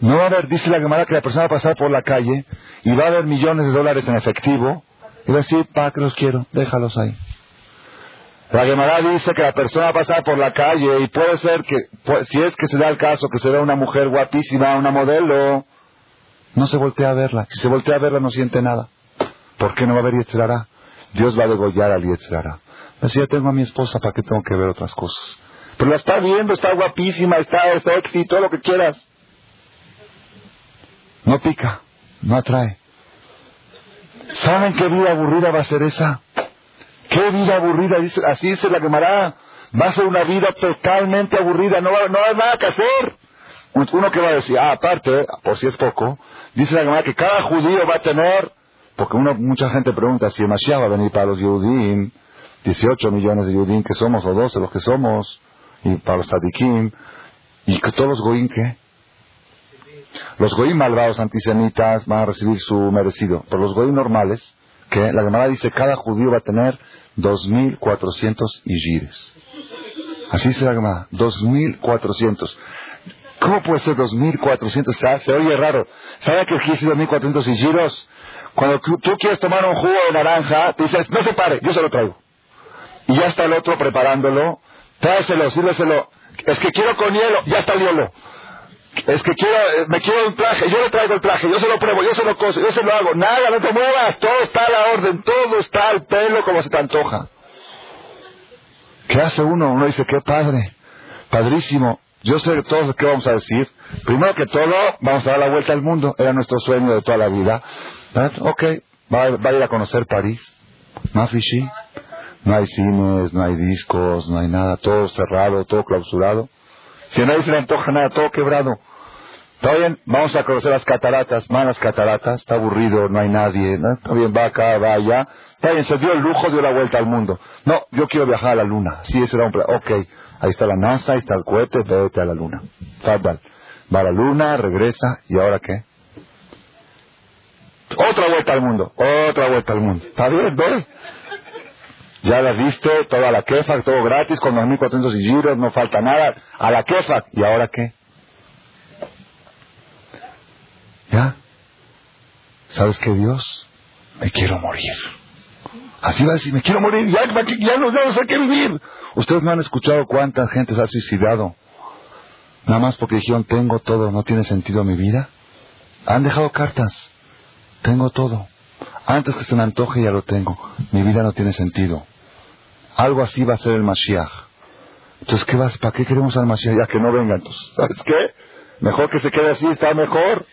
Speaker 1: No va a haber, dice la Gemara, que la persona va a pasar por la calle y va a haber millones de dólares en efectivo y va a decir, ¿para que los quiero? Déjalos ahí. La Gemara dice que la persona va a pasar por la calle y puede ser que, si es que se da el caso que se vea una mujer guapísima, una modelo, no se voltea a verla. Si se voltea a verla no siente nada. ¿Por qué no va a ver Yetzirará? Dios va a degollar al Yetzirará. Si tengo a mi esposa, ¿para qué tengo que ver otras cosas? Pero la está viendo, está guapísima, está sexy, todo lo que quieras. No pica, no atrae. ¿Saben qué vida aburrida va a ser esa? ¿Qué vida aburrida? Así dice la Gemara. Va a ser una vida totalmente aburrida, no no hay nada que hacer. Uno que va a decir, ah, aparte, por si es poco, dice la Gemara que cada judío va a tener, porque uno, mucha gente pregunta si Mashiach va a venir para los Yehudim, 18 millones de Yehudim que somos, o 12 los que somos, y para los Tadikim, y que todos los Goim, ¿qué? Los goyim malvados antisemitas van a recibir su merecido, pero los goyim normales, que la Gemara dice cada judío va a tener 2.400 yires. Así se la Gemara, 2.400. ¿Cómo puede ser 2.400? Se oye raro. ¿Sabe qué quiere decir 2.400 yiros? Cuando tú, quieres tomar un jugo de naranja, te dices, no se pare, yo se lo traigo. Y ya está el otro preparándolo, tráeselo, sírveselo. Es que quiero con hielo, ya está el hielo es que quiero, eh, me quiero un traje, yo le traigo el traje, yo se lo pruebo, yo se lo coso, yo se lo hago, nada, no te muevas, todo está a la orden, todo está al pelo como se te antoja. ¿Qué hace uno? Uno dice, qué padre, padrísimo. Yo sé todos qué vamos a decir. Primero que todo, vamos a dar la vuelta al mundo, era nuestro sueño de toda la vida. Ok, va, a ir a conocer París, Mafishi. No hay cines, no hay discos, no hay nada, todo cerrado, todo clausurado. Si nadie se le antoja nada, todo quebrado. Está bien, vamos a conocer las cataratas, malas cataratas, está aburrido, no hay nadie, está bien, va acá, va allá. Está bien, se dio el lujo, dio la vuelta al mundo. No, yo quiero viajar a la luna. Sí, ese era un plan. Ok, ahí está la NASA, ahí está el cohete, vete a la luna. Fadal. Va a la luna, regresa, ¿y ahora qué? Otra vuelta al mundo, otra vuelta al mundo. Está bien, ve. Ya la viste, toda la quefa, todo gratis, con 2.400 giros, no falta nada. A la quefa. ¿Y ahora qué? ¿Ya? ¿Sabes qué, Dios? Me quiero morir. Así va a decir, me quiero morir, ya, no, sé qué vivir. Ustedes no han escuchado cuánta gente se ha suicidado. Nada más porque dijeron, tengo todo, no tiene sentido mi vida. Han dejado cartas. Tengo todo. Antes que se me antoje ya lo tengo. Mi vida no tiene sentido. Algo así va a ser el Mashiach. Entonces, ¿qué vas? ¿Para qué queremos al Mashiach? Ya que no venga. Entonces, ¿sabes qué? Mejor que se quede así, está mejor.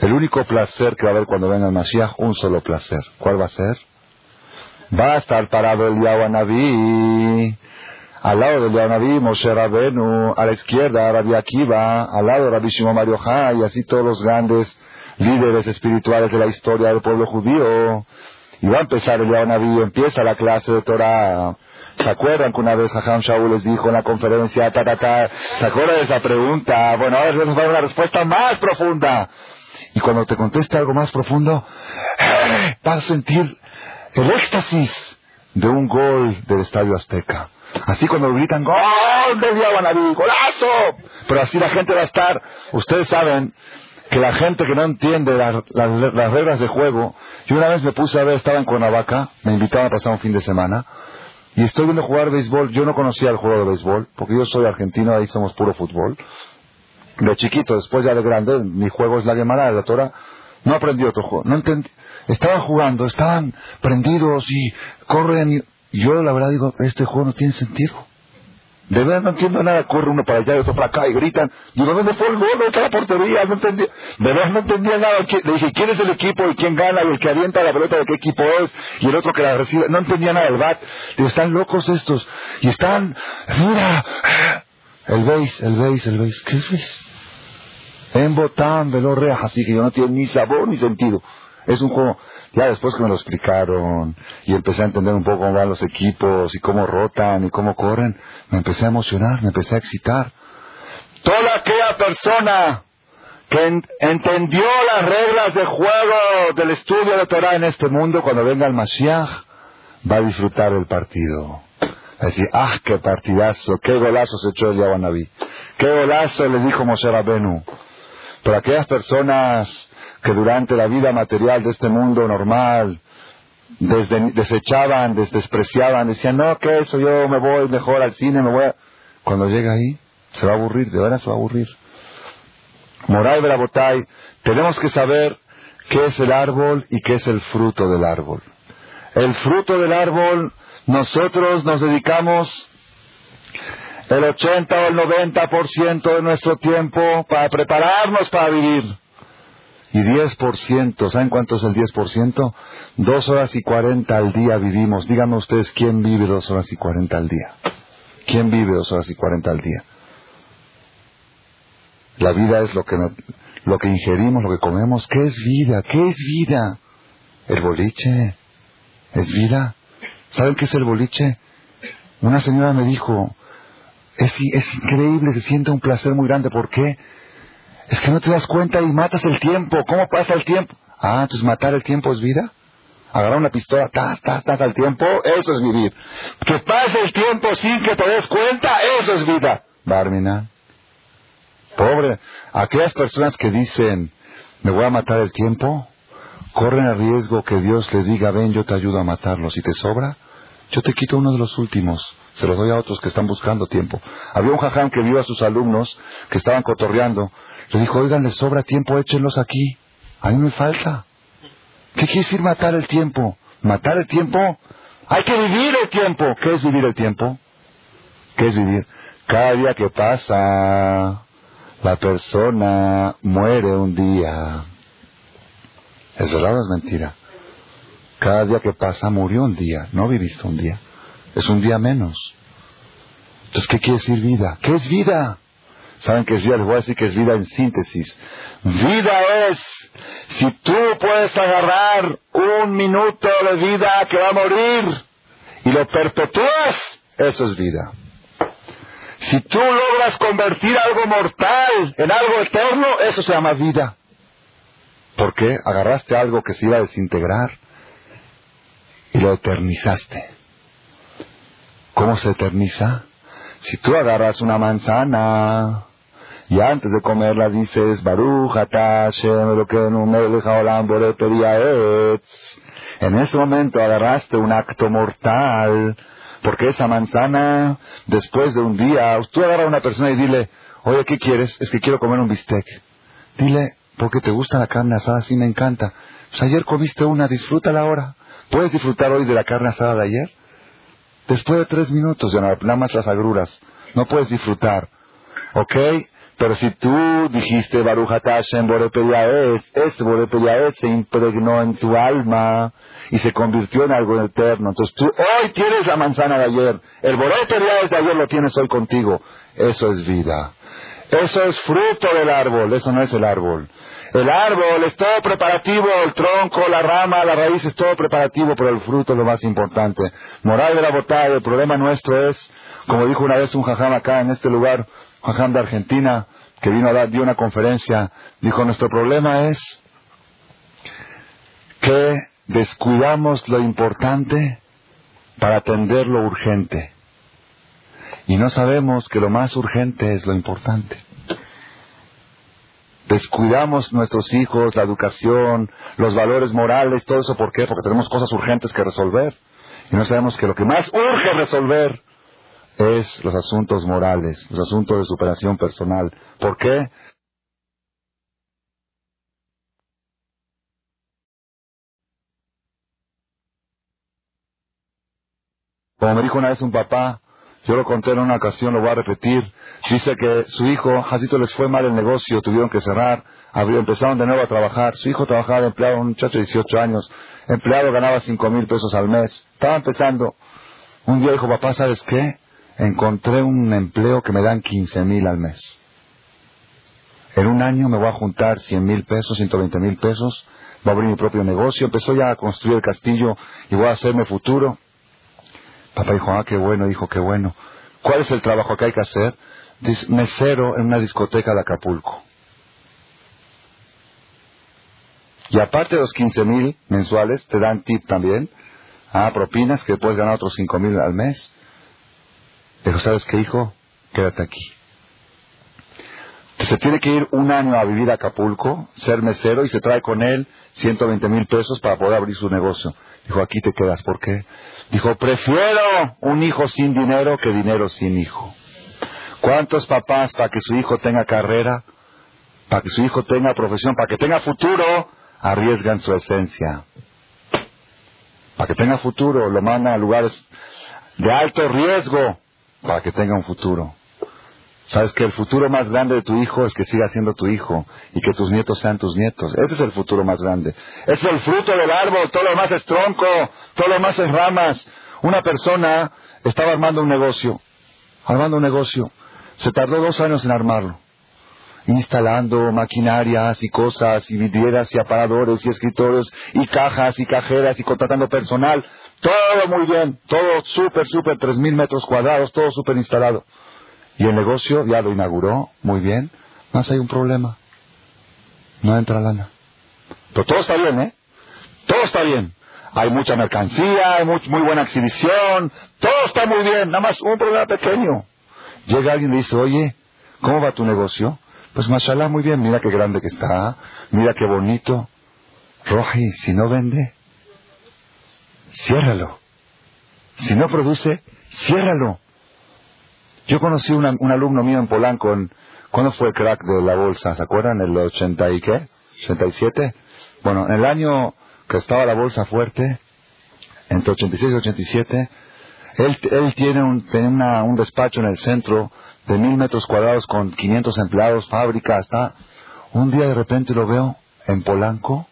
Speaker 1: El único placer que va a haber cuando venga el Mashiach, un solo placer. ¿Cuál va a ser? Va a estar parado el Naví, al lado del Naví, Moshe Rabenu, a la izquierda Rabbi Akiva, al lado de Rabbi Shimon Mario y así todos los grandes líderes espirituales de la historia del pueblo judío. Y va a empezar el Naví, empieza la clase de Torah. ¿Se acuerdan que una vez Hajam Shaul les dijo en la conferencia, ta, ta, ta, ¿se acuerdan de esa pregunta? Bueno, ahora les voy a dar una respuesta más profunda. Y cuando te conteste algo más profundo, vas a sentir el éxtasis de un gol del Estadio Azteca. Así cuando gritan, ¡Gol de Diabanabí! ¡Golazo! Pero así la gente va a estar. Ustedes saben que la gente que no entiende las, reglas de juego. Yo una vez me puse a ver, estaba en Cuernavaca, me invitaban a pasar un fin de semana. Y estoy viendo jugar béisbol. Yo no conocía el juego de béisbol, porque yo soy argentino, ahí somos puro fútbol de chiquito, después ya de grande, mi juego es la Gemara la Torah, no aprendí otro juego. No entendí. Estaban jugando, estaban prendidos y corren. Y yo la verdad digo, este juego no tiene sentido. De verdad no entiendo nada, corre uno para allá y otro para acá y gritan. Digo, ¿dónde fue el gol? ¿Dónde está portería? No entendí. De verdad no entendía nada. Le dije, ¿quién es el equipo y quién gana? Y el que avienta la pelota de qué equipo es y el otro que la recibe. No entendía nada del bat. Digo, están locos estos. Y están, mira, el beis, el beis, el beis. ¿Qué es beis? En botán, velo reja, así que yo no tiene ni sabor ni sentido. Es un juego, ya después que me lo explicaron y empecé a entender un poco cómo van los equipos y cómo rotan y cómo corren, me empecé a emocionar, me empecé a excitar. Toda aquella persona que entendió las reglas de juego del estudio de Torah en este mundo, cuando venga el Mashiach, va a disfrutar del partido. A decir, ah, qué partidazo, qué golazo se echó el Yahuanabí. Qué golazo le dijo Moshe Rabenu. Pero aquellas personas que durante la vida material de este mundo normal desechaban, despreciaban, decían, no, que eso, yo me voy mejor al cine, me voy. Cuando llega ahí, se va a aburrir, de verdad se va a aburrir. Moray Brabotay, tenemos que saber qué es el árbol y qué es el fruto del árbol. El fruto del árbol, nosotros nos dedicamos el 80 o el 90% de nuestro tiempo para prepararnos para vivir. Y 10%, ¿saben cuánto es el 10%? Dos horas y 40 al día vivimos. Díganme ustedes quién vive dos horas y 40 al día. ¿Quién vive dos horas y 40 al día? La vida es lo que, lo que ingerimos, lo que comemos. ¿Qué es vida? ¿Qué es vida? El boliche. ¿Es vida? ¿Saben qué es el boliche? Una señora me dijo, es, increíble, se siente un placer muy grande. ¿Por qué? Es que no te das cuenta y matas el tiempo. ¿Cómo pasa el tiempo? Ah, entonces matar el tiempo es vida. Agarrar una pistola, tas, tas, tas al tiempo, eso es vivir. Que pase el tiempo sin que te des cuenta, eso es vida. Barmina. Pobre. Aquellas personas que dicen, me voy a matar el tiempo, corren el riesgo que Dios le diga, ven, yo te ayudo a matarlo. Si te sobra, yo te quito uno de los últimos se los doy a otros que están buscando tiempo. Había un jajam que vio a sus alumnos que estaban cotorreando. Le dijo, oigan, les sobra tiempo, échenlos aquí. A mí me falta. ¿Qué quiere decir matar el tiempo? ¿Matar el tiempo? Hay que vivir el tiempo. ¿Qué es vivir el tiempo? ¿Qué es vivir? Cada día que pasa, la persona muere un día. ¿Es verdad o es mentira? Cada día que pasa murió un día, no viviste un día. Es un día menos. Entonces, ¿qué quiere decir vida? ¿Qué es vida? ¿Saben qué es vida? Les voy a decir que es vida en síntesis. Vida es, si tú puedes agarrar un minuto de vida que va a morir y lo perpetúas, eso es vida. Si tú logras convertir algo mortal en algo eterno, eso se llama vida. ¿Por qué? Agarraste algo que se iba a desintegrar y lo eternizaste. ¿Cómo se eterniza? Si tú agarras una manzana Y antes de comerla dices, En ese momento agarraste un acto mortal, porque esa manzana, después de un día, tú agarras a una persona y dile, oye, ¿qué quieres? Es que quiero comer un bistec. Dile, porque te gusta la carne asada, sí me encanta. Pues ayer comiste una, disfrútala ahora. ¿Puedes disfrutar hoy de la carne asada de ayer? Después de tres minutos, ya nada más las agruras. No puedes disfrutar. ¿Ok? Pero si tú dijiste Baruch Hashem es, ese Borepeyaet se impregnó en tu alma y se convirtió en algo eterno. Entonces tú hoy tienes la manzana de ayer. El Borepeyaet de ayer lo tienes hoy contigo. Eso es vida. Eso es fruto del árbol. Eso no es el árbol. El árbol es todo preparativo, el tronco, la rama, la raíz es todo preparativo, pero el fruto es lo más importante. Moral de la botada, el problema nuestro es, como dijo una vez un jajam acá en este lugar, jajam de Argentina, que vino a dar, dio una conferencia, dijo, nuestro problema es que descuidamos lo importante para atender lo urgente. Y no sabemos que lo más urgente es lo importante descuidamos nuestros hijos, la educación, los valores morales, todo eso. ¿Por qué? Porque tenemos cosas urgentes que resolver. Y no sabemos que lo que más urge resolver es los asuntos morales, los asuntos de superación personal. ¿Por qué? Como me dijo una vez un papá, yo lo conté en una ocasión, lo voy a repetir. Dice que su hijo, Jacito les fue mal el negocio, tuvieron que cerrar, empezaron de nuevo a trabajar. Su hijo trabajaba de empleado, un muchacho de 18 años. Empleado ganaba 5 mil pesos al mes. Estaba empezando. Un día dijo, papá, ¿sabes qué? Encontré un empleo que me dan 15 mil al mes. En un año me voy a juntar 100 mil pesos, 120 mil pesos. Voy a abrir mi propio negocio. Empezó ya a construir el castillo y voy a hacerme futuro. Papá dijo, ah, qué bueno, dijo, qué bueno. ¿Cuál es el trabajo que hay que hacer? Dice, mesero en una discoteca de Acapulco. Y aparte de los 15 mil mensuales, te dan tip también. Ah, propinas que puedes ganar otros 5 mil al mes. Dijo, ¿sabes qué, hijo? Quédate aquí. Se tiene que ir un año a vivir a Acapulco, ser mesero, y se trae con él 120 mil pesos para poder abrir su negocio. Dijo, aquí te quedas. ¿Por qué? Dijo, prefiero un hijo sin dinero que dinero sin hijo. ¿Cuántos papás para que su hijo tenga carrera, para que su hijo tenga profesión, para que tenga futuro, arriesgan su esencia? Para que tenga futuro, lo mandan a lugares de alto riesgo para que tenga un futuro. Sabes que el futuro más grande de tu hijo es que siga siendo tu hijo y que tus nietos sean tus nietos. Ese es el futuro más grande. es el fruto del árbol, todo lo demás es tronco, todo lo demás es ramas. Una persona estaba armando un negocio, armando un negocio. Se tardó dos años en armarlo. Instalando maquinarias y cosas, y vidrieras y aparadores y escritorios y cajas y cajeras y contratando personal. Todo muy bien, todo súper, súper, tres mil metros cuadrados, todo súper instalado. Y el negocio ya lo inauguró, muy bien. Más hay un problema. No entra lana. Pero todo está bien, ¿eh? Todo está bien. Hay mucha mercancía, hay muy, buena exhibición, todo está muy bien, nada más un problema pequeño. Llega alguien y le dice, oye, ¿cómo va tu negocio? Pues mashallah, muy bien, mira qué grande que está, mira qué bonito. Roji, si no vende, ciérralo. Si no produce, ciérralo. Yo conocí un alumno mío en Polanco, en, ¿cuándo fue el crack de la bolsa? ¿Se acuerdan? ¿El 80 y qué? ¿87? Bueno, en el año que estaba la bolsa fuerte, entre 86 y 87, él, él tiene, un, tiene un despacho en el centro de mil metros cuadrados con 500 empleados, fábrica, está. Un día de repente lo veo en Polanco,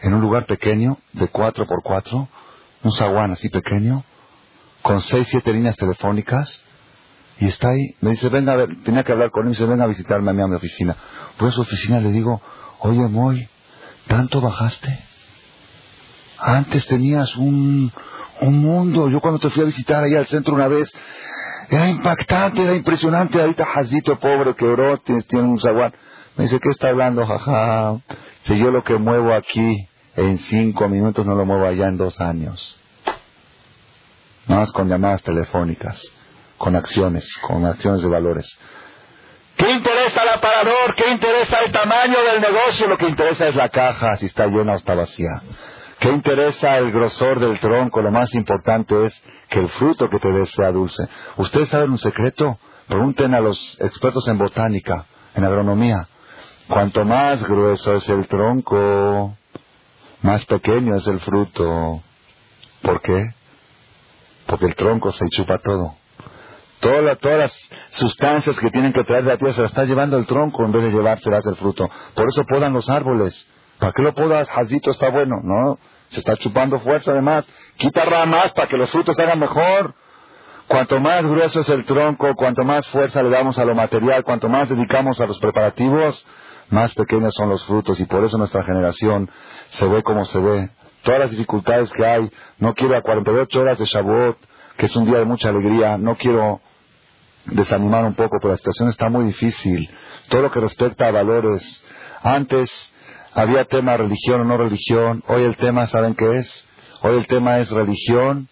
Speaker 1: en un lugar pequeño, de 4 por 4 un zaguán así pequeño, con seis, siete líneas telefónicas, y está ahí, me dice, venga a ver, tenía que hablar con él, me dice, venga a visitarme a mí a mi oficina. Voy a su oficina, le digo, oye, Moy, ¿tanto bajaste? Antes tenías un, un mundo. Yo cuando te fui a visitar ahí al centro una vez, era impactante, era impresionante. Ahorita Jazito, pobre, que oró, tiene, un zaguán. Me dice, ¿qué está hablando, jaja? Si yo lo que muevo aquí en cinco minutos no lo muevo allá en dos años. Nada más con llamadas telefónicas con acciones, con acciones de valores. ¿Qué interesa el aparador? ¿Qué interesa el tamaño del negocio? Lo que interesa es la caja, si está llena o está vacía. ¿Qué interesa el grosor del tronco? Lo más importante es que el fruto que te dé sea dulce. ¿Ustedes saben un secreto? Pregunten a los expertos en botánica, en agronomía. Cuanto más grueso es el tronco, más pequeño es el fruto. ¿Por qué? Porque el tronco se chupa todo. Todas, todas las sustancias que tienen que traer de la tierra se las está llevando el tronco en vez de llevárselas el fruto. Por eso podan los árboles. ¿Para qué lo podas? Jazito está bueno. No, se está chupando fuerza además. Quita ramas para que los frutos hagan mejor. Cuanto más grueso es el tronco, cuanto más fuerza le damos a lo material, cuanto más dedicamos a los preparativos, más pequeños son los frutos. Y por eso nuestra generación se ve como se ve. Todas las dificultades que hay. No quiero a 48 horas de Shavuot, que es un día de mucha alegría. No quiero desanimar un poco, pero la situación está muy difícil. Todo lo que respecta a valores. Antes había tema religión o no religión. Hoy el tema, ¿saben qué es? Hoy el tema es religión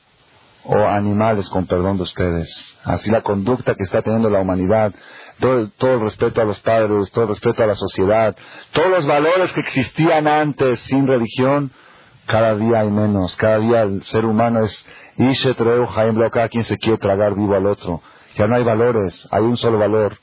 Speaker 1: o animales, con perdón de ustedes. Así la conducta que está teniendo la humanidad, todo, el respeto a los padres, todo el respeto a la sociedad, todos los valores que existían antes sin religión, cada día hay menos. Cada día el ser humano es Ishe Treu quien se quiere tragar vivo al otro. Ya no hay valores, hay un solo valor.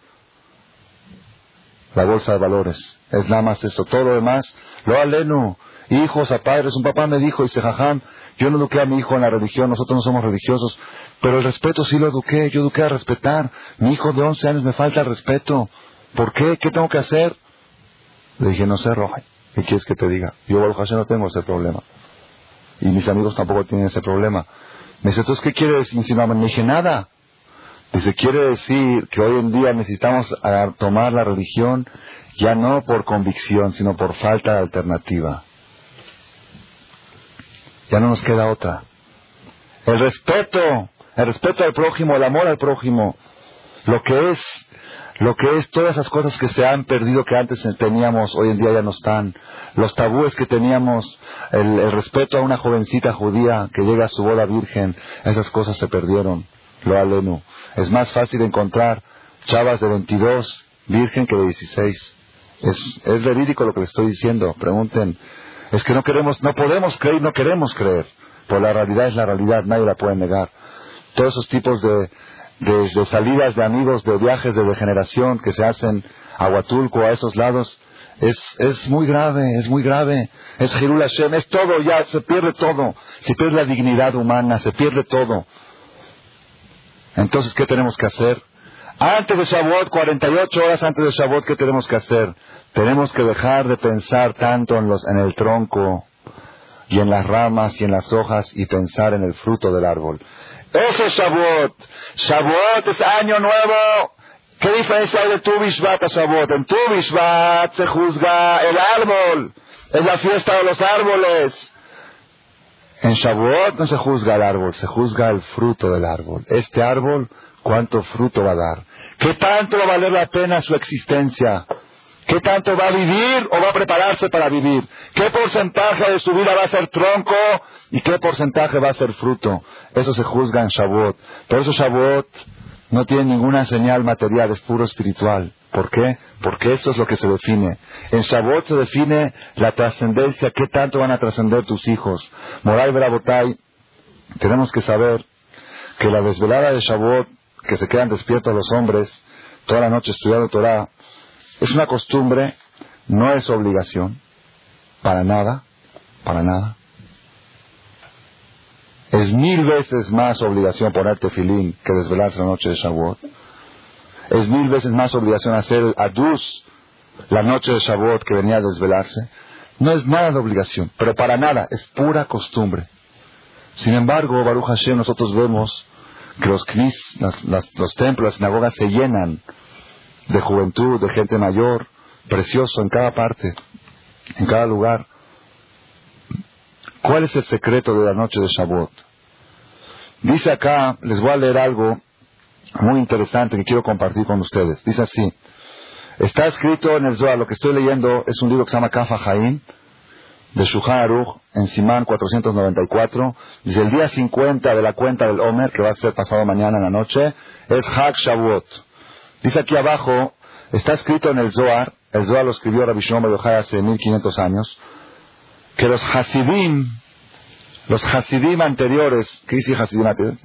Speaker 1: La bolsa de valores. Es nada más eso. Todo lo demás, lo aleno. Hijos a padres. Un papá me dijo, dice Jajam, yo no eduqué a mi hijo en la religión, nosotros no somos religiosos, pero el respeto sí lo eduqué, yo eduqué a respetar. Mi hijo de 11 años me falta el respeto. ¿Por qué? ¿Qué tengo que hacer? Le dije, no sé, Roja. ¿Qué quieres que te diga? Yo, Baruch no tengo ese problema. Y mis amigos tampoco tienen ese problema. Me dice, entonces, ¿qué quiere decir? Me dije, nada. Dice, quiere decir que hoy en día necesitamos tomar la religión ya no por convicción, sino por falta de alternativa. Ya no nos queda otra. El respeto, el respeto al prójimo, el amor al prójimo, lo que es, lo que es todas esas cosas que se han perdido que antes teníamos, hoy en día ya no están. Los tabúes que teníamos, el, el respeto a una jovencita judía que llega a su boda virgen, esas cosas se perdieron. Lo alenu. Es más fácil encontrar chavas de 22 virgen que de 16. Es, es verídico lo que le estoy diciendo. Pregunten. Es que no queremos, no podemos creer, no queremos creer. Por la realidad es la realidad, nadie la puede negar. Todos esos tipos de, de, salidas de amigos, de viajes de degeneración que se hacen a Huatulco, a esos lados, es, es muy grave, es muy grave. Es Hirul Hashem, es todo, ya se pierde todo. Se pierde la dignidad humana, se pierde todo. Entonces, ¿qué tenemos que hacer? Antes de Shavuot, 48 horas antes de Shavuot, ¿qué tenemos que hacer? Tenemos que dejar de pensar tanto en, los, en el tronco y en las ramas y en las hojas y pensar en el fruto del árbol. Eso es Shavuot. Shavuot es año nuevo. ¿Qué diferencia hay de tu Bishvat a Shavuot? En tu Bishvat se juzga el árbol. Es la fiesta de los árboles. En Shavuot no se juzga el árbol, se juzga el fruto del árbol. Este árbol, ¿cuánto fruto va a dar? ¿Qué tanto va a valer la pena su existencia? ¿Qué tanto va a vivir o va a prepararse para vivir? ¿Qué porcentaje de su vida va a ser tronco y qué porcentaje va a ser fruto? Eso se juzga en Shavuot. Por eso Shavuot no tiene ninguna señal material, es puro espiritual. ¿Por qué? Porque eso es lo que se define. En Shavuot se define la trascendencia, qué tanto van a trascender tus hijos. Moral Brabotay, tenemos que saber que la desvelada de Shavuot, que se quedan despiertos los hombres toda la noche estudiando Torah, es una costumbre, no es obligación, para nada, para nada. Es mil veces más obligación ponerte filín que desvelarse la noche de Shavuot. Es mil veces más obligación hacer adus la noche de Shavuot que venía a desvelarse. No es nada de obligación, pero para nada, es pura costumbre. Sin embargo, Baruch Hashem, nosotros vemos que los knis, los templos, las sinagogas se llenan de juventud, de gente mayor, precioso en cada parte, en cada lugar. ¿Cuál es el secreto de la noche de Shavuot? Dice acá, les voy a leer algo muy interesante que quiero compartir con ustedes. Dice así, está escrito en el Zohar, lo que estoy leyendo es un libro que se llama Kafa Haim, de Shuhan Aruch, en Simán 494. Dice, el día 50 de la cuenta del Omer, que va a ser pasado mañana en la noche, es Hag Shavuot. Dice aquí abajo, Está escrito en el Zohar, el Zohar lo escribió Rabbi Shlomo Yochai hace 1500 años, que los Hasidim, los Hasidim anteriores, ¿qué dice Hasidim anteriores?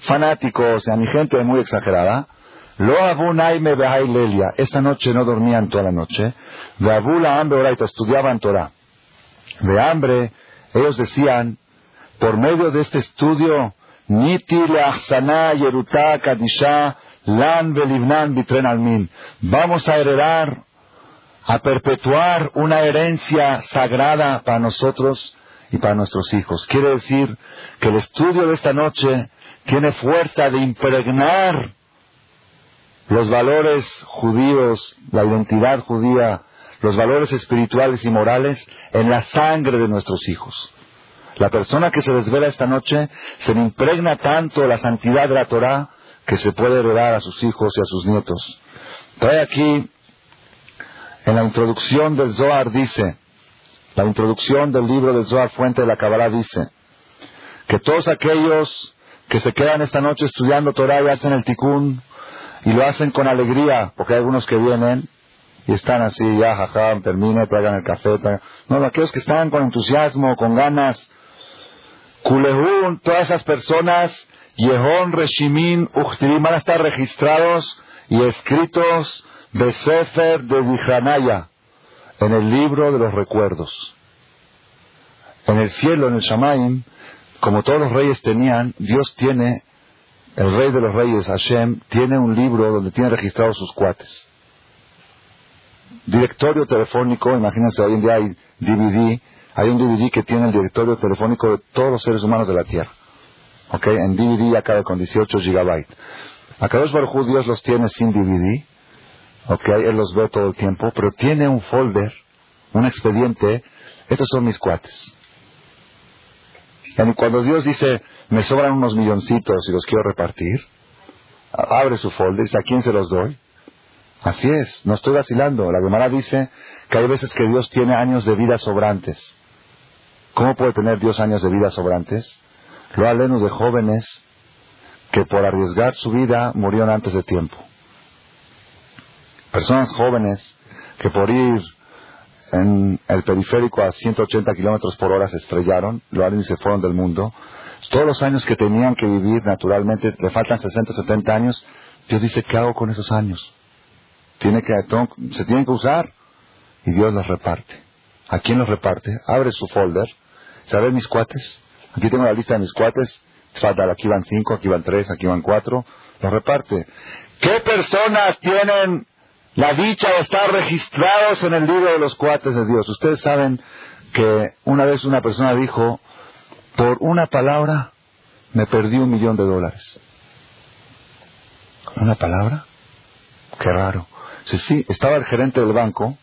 Speaker 1: Fanáticos, a mi gente muy exagerada, lo abunaime lelia. Esta noche no dormían toda la noche. De abula hambre oraita, estudiaban Torah. De hambre, ellos decían, por medio de este estudio, Niti leachsaná yerutá kadisha lan belibnan bitren almin. Vamos a heredar, a perpetuar una herencia sagrada para nosotros y para nuestros hijos. Quiere decir que el estudio de esta noche tiene fuerza de impregnar los valores judíos, la identidad judía, los valores espirituales y morales en la sangre de nuestros hijos. La persona que se desvela esta noche se le impregna tanto la santidad de la Torah que se puede heredar a sus hijos y a sus nietos. Trae aquí, en la introducción del Zohar dice, la introducción del libro del Zohar, Fuente de la Kabbalah, dice, que todos aquellos que se quedan esta noche estudiando Torah y hacen el tikkun, y lo hacen con alegría, porque hay algunos que vienen y están así, ya, jaja, termina, traigan el café. No, aquellos que están con entusiasmo, con ganas. Kulehun, todas esas personas, Yehon, Reshimin, Uchtirim, van a estar registrados y escritos de Sefer de Vijranaya, en el libro de los recuerdos. En el cielo, en el Shamaim, como todos los reyes tenían, Dios tiene el rey de los reyes, Hashem, tiene un libro donde tiene registrados sus cuates. Directorio telefónico, imagínense, hoy en día hay DVD, hay un DVD que tiene el directorio telefónico de todos los seres humanos de la Tierra. ¿Ok? En DVD ya cabe con 18 gigabytes. Acá los Dios los tiene sin DVD. ¿Ok? Él los ve todo el tiempo, pero tiene un folder, un expediente. Estos son mis cuates. Cuando Dios dice, me sobran unos milloncitos y los quiero repartir, abre su folder y dice, ¿a quién se los doy? Así es, no estoy vacilando. La Gemara dice que hay veces que Dios tiene años de vida sobrantes. ¿Cómo puede tener Dios años de vida sobrantes? Lo aleno de jóvenes que por arriesgar su vida murieron antes de tiempo. Personas jóvenes que por ir en el periférico a 180 kilómetros por hora se estrellaron, lo y se fueron del mundo. Todos los años que tenían que vivir, naturalmente, le faltan 60, 70 años. Dios dice, ¿qué hago con esos años? Tiene que, se tienen que usar. Y Dios los reparte. ¿A quién los reparte? Abre su folder. ¿Sabes mis cuates? Aquí tengo la lista de mis cuates. Aquí van cinco, aquí van tres, aquí van cuatro. Los reparte. ¿Qué personas tienen la dicha de estar registrados en el libro de los cuates de Dios. Ustedes saben que una vez una persona dijo, por una palabra me perdí un millón de dólares. ¿Una palabra? Qué raro. Sí, sí, estaba el gerente del banco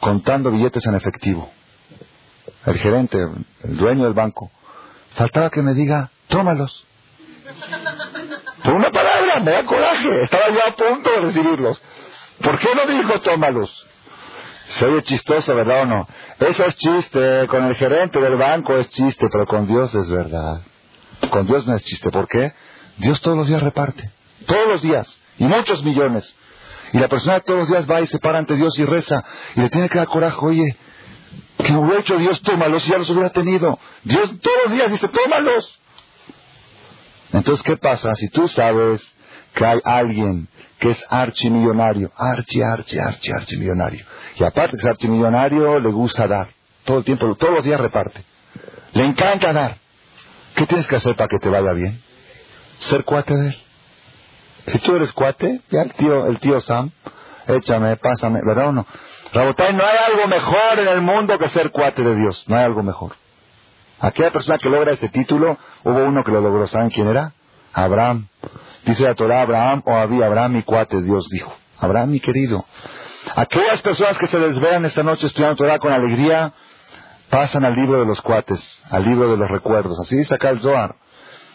Speaker 1: contando billetes en efectivo. El gerente, el dueño del banco. Faltaba que me diga, tómalos. Por una palabra, me da coraje. Estaba yo a punto de recibirlos. ¿Por qué no dijo tómalos? Se oye chistoso, ¿verdad o no? Eso es chiste, con el gerente del banco es chiste, pero con Dios es verdad. Con Dios no es chiste, ¿por qué? Dios todos los días reparte, todos los días, y muchos millones. Y la persona todos los días va y se para ante Dios y reza, y le tiene que dar coraje, oye, que hubiera hecho Dios, tómalos, y ya los hubiera tenido. Dios todos los días dice, tómalos. Entonces, ¿qué pasa? Si tú sabes que hay alguien que es archimillonario, archi, archi, archi, archimillonario. Y aparte que es archimillonario, le gusta dar. Todo el tiempo, todos los días reparte. Le encanta dar. ¿Qué tienes que hacer para que te vaya bien? Ser cuate de él. Si tú eres cuate, ya el tío, el tío Sam, échame, pásame, ¿verdad o no? Rabotay, no hay algo mejor en el mundo que ser cuate de Dios. No hay algo mejor. Aquella persona que logra ese título, hubo uno que lo logró. ¿Saben quién era? Abraham. Dice la Torah, Abraham o había Abraham mi cuate, Dios dijo. Abraham mi querido. Aquellas personas que se desvelan esta noche estudiando Torah con alegría, pasan al libro de los cuates, al libro de los recuerdos. Así dice acá el Zohar.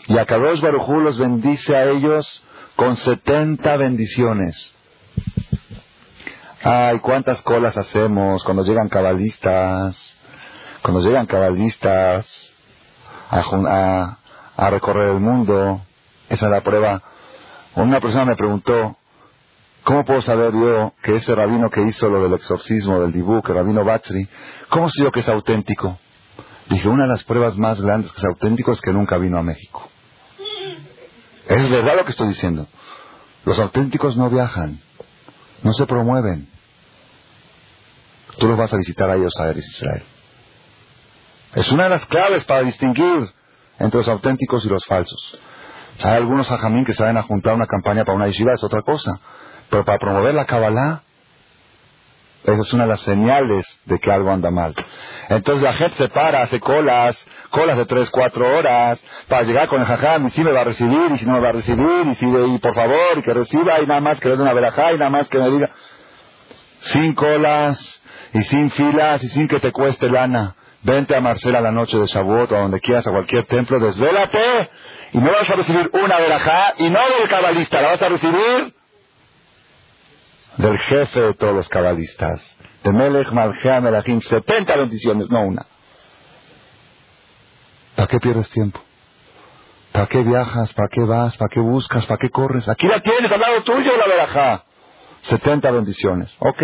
Speaker 1: Y a Kadosh Barujú los bendice a ellos con setenta bendiciones. Ay, cuántas colas hacemos cuando llegan cabalistas, cuando llegan cabalistas a, a recorrer el mundo. Esa es la prueba una persona me preguntó, ¿Cómo puedo saber yo que ese rabino que hizo lo del exorcismo, del dibujo, el rabino Batri, cómo sé yo que es auténtico? Dije, una de las pruebas más grandes que es auténtico es que nunca vino a México. Es verdad lo que estoy diciendo. Los auténticos no viajan, no se promueven. Tú los vas a visitar a ellos a Israel. Es una de las claves para distinguir entre los auténticos y los falsos. Hay algunos ajamín que van a juntar una campaña para una yeshiva, es otra cosa. Pero para promover la Kabbalah, esa es una de las señales de que algo anda mal. Entonces la gente se para, hace colas, colas de tres, cuatro horas, para llegar con el jajam, y si me va a recibir, y si no me va a recibir, y si y por favor, y que reciba, y nada más que le dé una verajá, y nada más que me diga, sin colas, y sin filas, y sin que te cueste lana. Vente a Marcela la noche de Shavuot, o a donde quieras, a cualquier templo, desvélate, y no vas a recibir una verajá, y no del cabalista, la vas a recibir del jefe de todos los cabalistas, de Melech Malchea Melachim, 70 bendiciones, no una. ¿Para qué pierdes tiempo? ¿Para qué viajas? ¿Para qué vas? ¿Para qué buscas? ¿Para qué corres? Aquí la tienes al lado tuyo, la verajá. 70 bendiciones. Ok,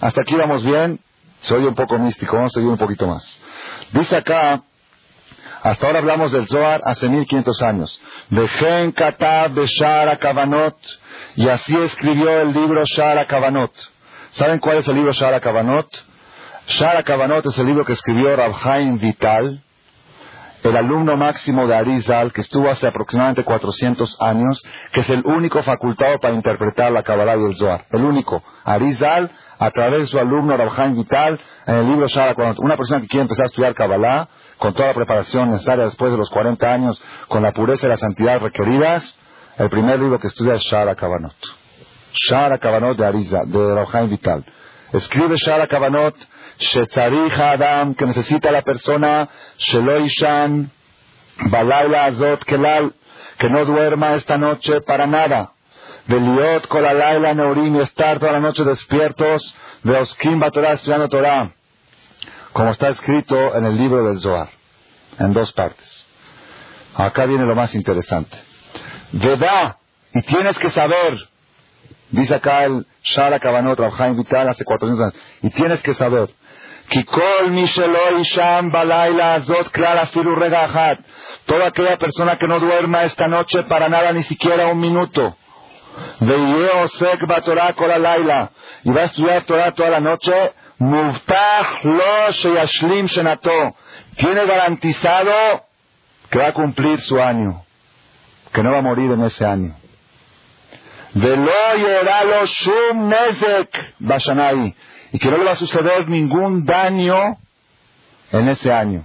Speaker 1: hasta aquí vamos bien. Se oye un poco místico, vamos a seguir un poquito más. Dice acá, hasta ahora hablamos del Zohar hace 1500 años. Vejen Katab Beshara Kavanot y así escribió el libro Shara Kavanot. ¿Saben cuál es el libro Shara Kavanot? Shara Kavanot es el libro que escribió Rabhaim Vital, el alumno máximo de Arizal, que estuvo hace aproximadamente 400 años, que es el único facultado para interpretar la Kabbalah y el Zohar. El único. Arizal, a través de su alumno Rabhaim Vital, en el libro Shara Kavanot. Una persona que quiere empezar a estudiar Kabbalah, con toda la preparación necesaria después de los 40 años, con la pureza y la santidad requeridas, el primer libro que estudia es Shara Kavanot. Shara Kavanot de Ariza, de Rojaim Vital. Escribe Shara Kavanot, Shetzarija Adam, que necesita la persona, Sheloishan, Balayla Azot Kelal, que no duerma esta noche para nada. Beliot Kolalayla Neurim, estar toda la noche despiertos, de Oskim Torah, estudiando Torah. Como está escrito en el libro del Zohar, en dos partes. Acá viene lo más interesante. Veda, y tienes que saber, dice acá el Shara Kavanot, Rabhaim Vital, hace 400 años, y tienes que saber, toda aquella persona que no duerma esta noche para nada, ni siquiera un minuto, y va a estudiar Torah toda la noche, tiene garantizado que va a cumplir su año que no va a morir en ese año. Y que no le va a suceder ningún daño en ese año.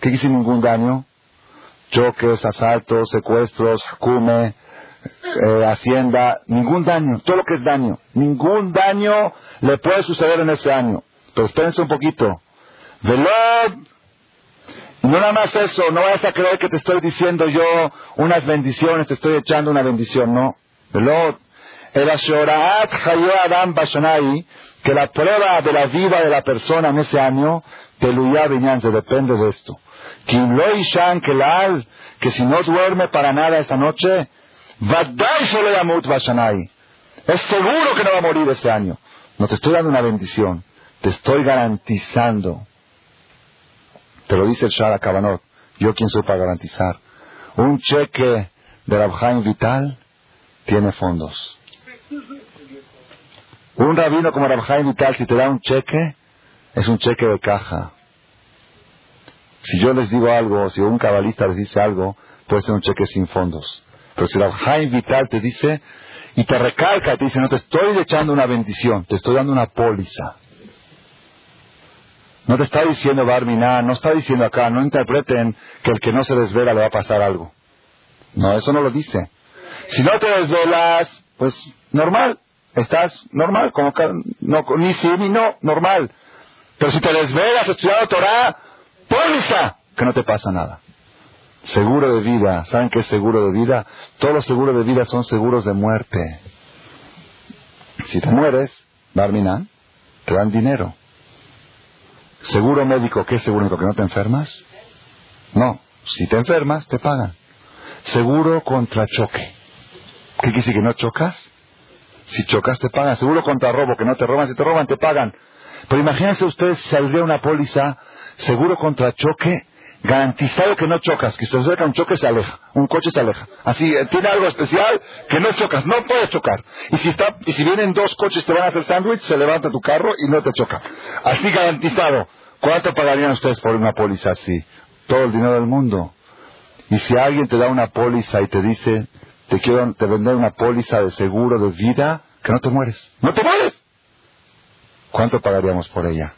Speaker 1: ¿Qué dice ningún daño? Choques, asaltos, secuestros, cume, eh, hacienda, ningún daño, todo lo que es daño, ningún daño le puede suceder en ese año. Pero espérense un poquito. Velod no nada más eso, no vayas a creer que te estoy diciendo yo unas bendiciones, te estoy echando una bendición, no. El Ashoraat Adam Bashanai, que la prueba de la vida de la persona en ese año, Teluya se depende de esto. Shan Kelal, que si no duerme para nada esa noche. Es seguro que no va a morir ese año. No te estoy dando una bendición, te estoy garantizando te lo dice el Shara Kavanot. Yo quién soy para garantizar. Un cheque de Rabhaim Vital tiene fondos. Un rabino como Rabhaim Vital, si te da un cheque, es un cheque de caja. Si yo les digo algo, si un cabalista les dice algo, puede ser un cheque sin fondos. Pero si Rabhaim Vital te dice, y te recalca, te dice, no te estoy echando una bendición, te estoy dando una póliza. No te está diciendo Barminá, no está diciendo acá, no interpreten que el que no se desvela le va a pasar algo. No, eso no lo dice. Si no te desvelas, pues normal, estás normal, como no, ni sí ni no, normal. Pero si te desvelas estudiando Torah, póliza que no te pasa nada. Seguro de vida, ¿saben qué es seguro de vida? Todos los seguros de vida son seguros de muerte. Si te mueres, Barminá, te dan dinero. ¿Seguro médico qué es seguro médico? ¿Que no te enfermas? No. Si te enfermas, te pagan. Seguro contra choque. ¿Qué quiere decir que no chocas? Si chocas, te pagan. Seguro contra robo, que no te roban. Si te roban, te pagan. Pero imagínense ustedes si saldría una póliza seguro contra choque, garantizado que no chocas, que se acerca un choque se aleja, un coche se aleja. Así, eh, tiene algo especial que no chocas, no puedes chocar. Y si, está, y si vienen dos coches te van a hacer sándwich, se levanta tu carro y no te choca. Así garantizado. ¿Cuánto pagarían ustedes por una póliza así? Todo el dinero del mundo. Y si alguien te da una póliza y te dice, te quiero te vender una póliza de seguro de vida, que no te mueres. ¡No te mueres! ¿Cuánto pagaríamos por ella?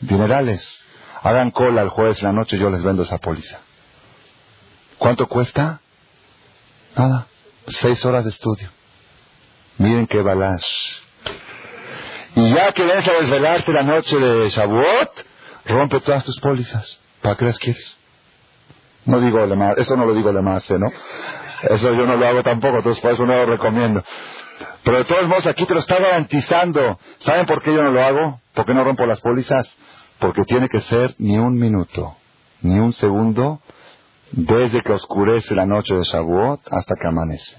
Speaker 1: Dinerales. Hagan cola el jueves en la noche, yo les vendo esa póliza. ¿Cuánto cuesta? Nada. Seis horas de estudio. Miren qué balash. Y ya que ves a desvelarte la noche de Shavuot, rompe todas tus pólizas. ¿Para qué las quieres? No digo más, eso no lo digo más, ¿no? Eso yo no lo hago tampoco, entonces por eso no lo recomiendo. Pero de todos modos aquí te lo está garantizando. ¿Saben por qué yo no lo hago? ¿Por qué no rompo las pólizas? Porque tiene que ser ni un minuto, ni un segundo, desde que oscurece la noche de Shavuot hasta que amanece.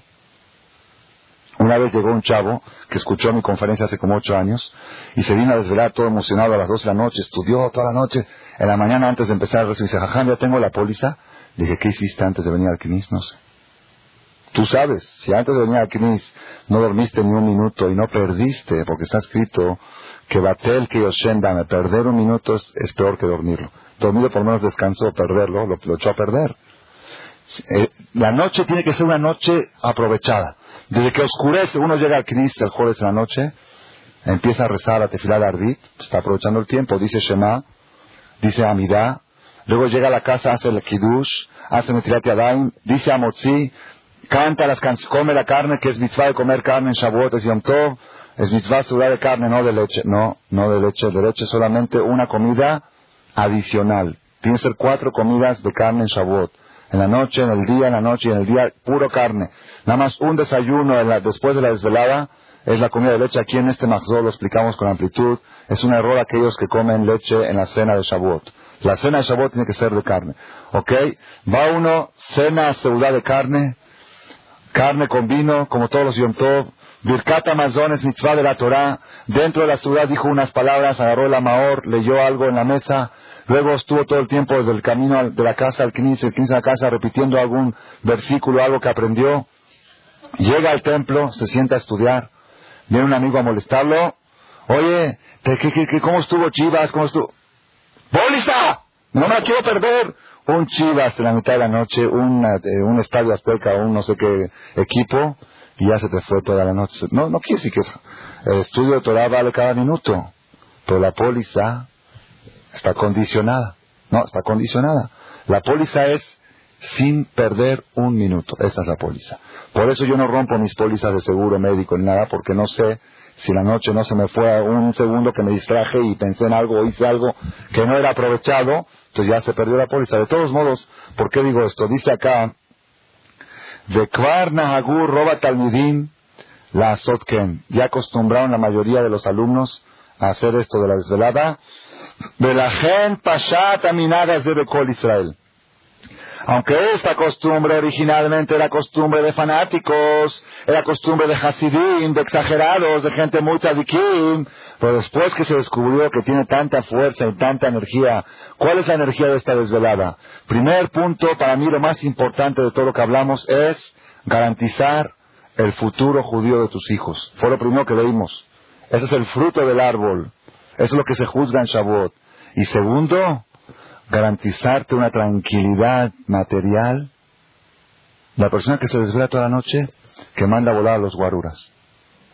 Speaker 1: Una vez llegó un chavo que escuchó mi conferencia hace como ocho años y se vino a desvelar todo emocionado a las dos de la noche, estudió toda la noche. En la mañana antes de empezar el rezo dice, jajam, ya tengo la póliza. Dije, ¿qué hiciste antes de venir al Knis? No sé. Tú sabes, si antes de venir al Knis no dormiste ni un minuto y no perdiste, porque está escrito que Batel que me perder un minuto es, peor que dormirlo. Dormido por lo menos descansó, perderlo, lo, echó a perder. Eh, la noche tiene que ser una noche aprovechada. Desde que oscurece, uno llega al Knis el jueves en la noche, empieza a rezar a tefilar Arbit, está aprovechando el tiempo, dice Shema, dice Amidá, luego llega a la casa, hace el Kiddush, hace Netilat Yadayim, dice Amotzi, canta las canciones, come la carne, que es mitzvah de comer carne en Shavuot, es Yom Tov, es mitzvah sudar de carne, no de leche, no, no de leche, de leche solamente una comida adicional. Tiene que ser cuatro comidas de carne en Shavuot. En la noche, en el día, en la noche y en el día, puro carne. Nada más un desayuno después de la desvelada es la comida de leche. Aquí en este Maxor lo explicamos con amplitud. Es un error aquellos que comen leche en la cena de Shavuot. La cena de Shavuot tiene que ser de carne. ¿Ok? Va uno, cena ciudad de carne, carne con vino, como todos los Yom Tov. Birkat Amazones, mitzvah de la Torah. Dentro de la ciudad dijo unas palabras, agarró el amaor, leyó algo en la mesa. Luego estuvo todo el tiempo desde el camino de la casa al 15, el 15 a la casa, repitiendo algún versículo, algo que aprendió. Llega al templo, se sienta a estudiar. Viene un amigo a molestarlo. Oye, ¿qué, cómo estuvo Chivas? ¿Cómo estuvo? ¡Bolista! No me quiero perder un Chivas en la mitad de la noche, un, eh, un estadio Azteca, un no sé qué equipo, y ya se te fue toda la noche. No, no quiere decir que el estudio de Torah vale cada minuto, pero la póliza está condicionada. No, está condicionada. La póliza es sin perder un minuto. Esa es la póliza. Por eso yo no rompo mis pólizas de seguro médico ni nada, porque no sé si la noche no se me fue un segundo que me distraje y pensé en algo o hice algo que no era aprovechado, entonces ya se perdió la póliza. De todos modos, ¿por qué digo esto? Dice acá, de Kvar Nahagur Roba Talmidim la Sotken. Ya acostumbraron la mayoría de los alumnos a hacer esto de la desvelada. De la gen Pashat Aminadas de Bekol Israel. Aunque esta costumbre originalmente era costumbre de fanáticos, era costumbre de Hasidim, de exagerados, de gente muy tzadikim, pero después que se descubrió que tiene tanta fuerza y tanta energía, ¿cuál es la energía de esta desvelada? Primer punto, para mí lo más importante de todo lo que hablamos es garantizar el futuro judío de tus hijos. Fue lo primero que leímos. Ese es el fruto del árbol. Es lo que se juzga en Shavuot. Y segundo, garantizarte una tranquilidad material. La persona que se desvela toda la noche, que manda a volar a los guaruras.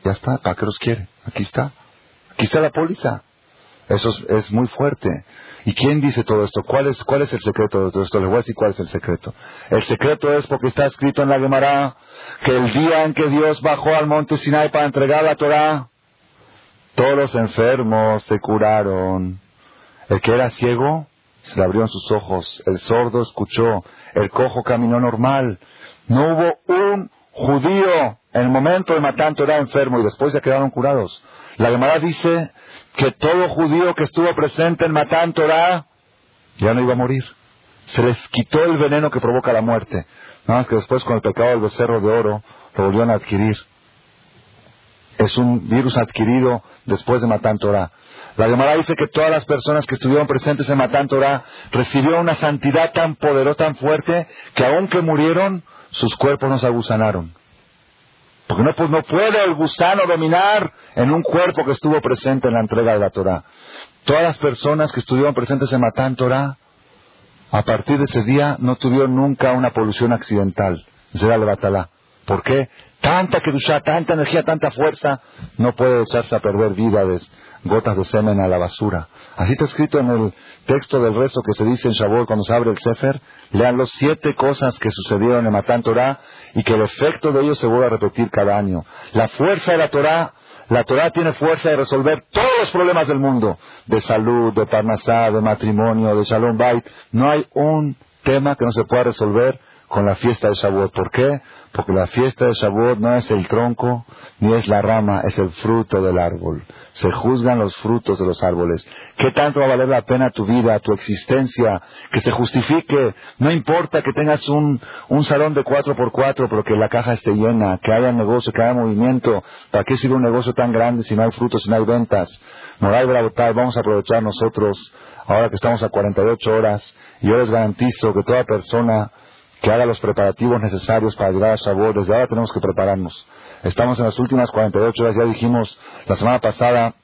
Speaker 1: Ya está, ¿para qué los quiere? Aquí está. Aquí está la póliza. Eso es, muy fuerte. ¿Y quién dice todo esto? ¿Cuál es, ¿Cuál es el secreto de todo esto? Les voy a decir cuál es el secreto. El secreto es porque está escrito en la Gemara que el día en que Dios bajó al monte Sinai para entregar la Torah, todos los enfermos se curaron. El que era ciego, se le abrieron sus ojos. El sordo escuchó. El cojo caminó normal. No hubo un judío en el momento de Matán Torah enfermo y después ya quedaron curados. La Gemara dice que todo judío que estuvo presente en Matán Torah ya no iba a morir. Se les quitó el veneno que provoca la muerte. Nada más que después con el pecado del becerro de oro lo volvieron a adquirir. Es un virus adquirido después de Matan Torah. La Gemara dice que todas las personas que estuvieron presentes en Matan Torah recibieron una santidad tan poderosa, tan fuerte, que aunque murieron, sus cuerpos no se agusanaron. Porque no, pues no puede el gusano dominar en un cuerpo que estuvo presente en la entrega de la Torah. Todas las personas que estuvieron presentes en Matan Torah, a partir de ese día no tuvieron nunca una polución accidental. Será Batalá. ¿Por qué? Tanta kedusha, tanta energía, tanta fuerza, no puede echarse a perder vida de gotas de semen a la basura. Así está escrito en el texto del rezo que se dice en Shavuot cuando se abre el Sefer. Lean los siete cosas que sucedieron en Matan Torah y que el efecto de ellos se vuelve a repetir cada año. La fuerza de la Torah, la Torah tiene fuerza de resolver todos los problemas del mundo, de salud, de parnasá, de matrimonio, de shalom bait. No hay un tema que no se pueda resolver con la fiesta de Shavuot. ¿Por qué? Porque la fiesta de Shavuot no es el tronco ni es la rama, es el fruto del árbol. Se juzgan los frutos de los árboles. ¿Qué tanto va a valer la pena tu vida, tu existencia? Que se justifique. No importa que tengas un, un salón de cuatro por cuatro, pero que la caja esté llena, que haya negocio, que haya movimiento. ¿Para qué sirve un negocio tan grande si no hay frutos, si no hay ventas? Moral Bravotal, vamos a aprovechar nosotros, ahora que estamos a 48 horas, y yo les garantizo que toda persona que haga los preparativos necesarios para llegar a Shavuot. Desde ahora tenemos que prepararnos. Estamos en las últimas 48 horas, ya dijimos la semana pasada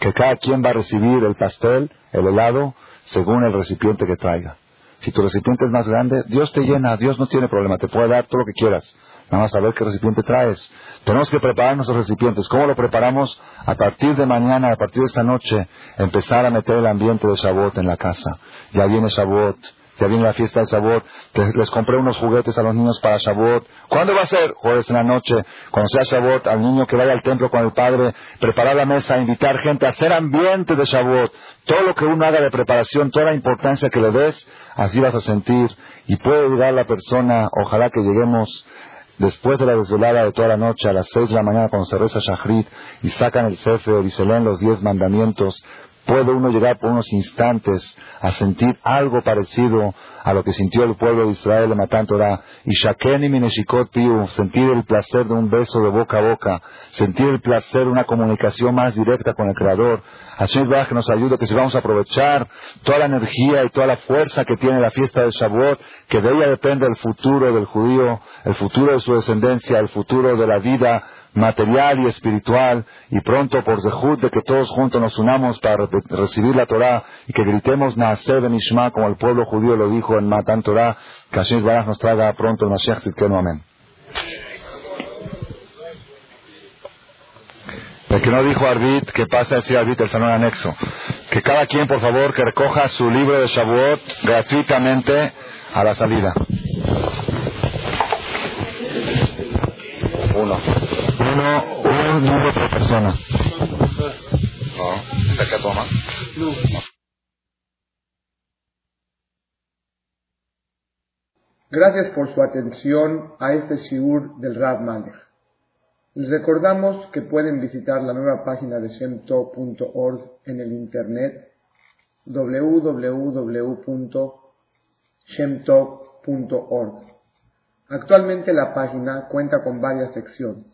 Speaker 1: que cada quien va a recibir el pastel, el helado, según el recipiente que traiga. Si tu recipiente es más grande, Dios te llena, Dios no tiene problema, te puede dar todo lo que quieras. Nada más saber qué recipiente traes. Tenemos que preparar nuestros recipientes. ¿Cómo lo preparamos? A partir de mañana, a partir de esta noche, empezar a meter el ambiente de Shavuot en la casa. Ya viene Shavuot ya viene la fiesta de Shavuot, les, compré unos juguetes a los niños para Shavuot. ¿Cuándo va a ser? Jueves en la noche, cuando sea Shavuot, al niño que vaya al templo con el padre, preparar la mesa, invitar gente hacer ambiente de Shavuot. Todo lo que uno haga de preparación, toda la importancia que le des, así vas a sentir. Y puede llegar la persona, ojalá que lleguemos después de la desvelada de toda la noche, a las seis de la mañana cuando se reza Shachrit y sacan el Sefer y se leen los diez mandamientos, puede uno llegar por unos instantes a sentir algo parecido a lo que sintió el pueblo de Israel en Matan Torah. Y Shaken y Mineshikot Piu, sentir el placer de un beso de boca a boca, sentir el placer de una comunicación más directa con el Creador. Hashem que nos ayude, que si vamos a aprovechar toda la energía y toda la fuerza que tiene la fiesta de Shavuot, que de ella depende el futuro del judío, el futuro de su descendencia, el futuro de la vida material y espiritual, y pronto por Zehut de que todos juntos nos unamos para recibir la Torah y que gritemos Naaseh ben Ishma como el pueblo judío lo dijo en Matan Torah, que Hashem Baraj nos traiga pronto el Mashiach Tzidkenu. Amén. El que no dijo Arbit, que pase a decir Arbit el salón anexo. Que cada quien, por favor, que recoja su libro de Shavuot gratuitamente a la salida. Uno un libro por persona.
Speaker 2: Gracias por su atención a este shiur del Rad Malech. Les recordamos que pueden visitar la nueva página de shemtov.org en el internet www.shemtov.org. Actualmente la página cuenta con varias secciones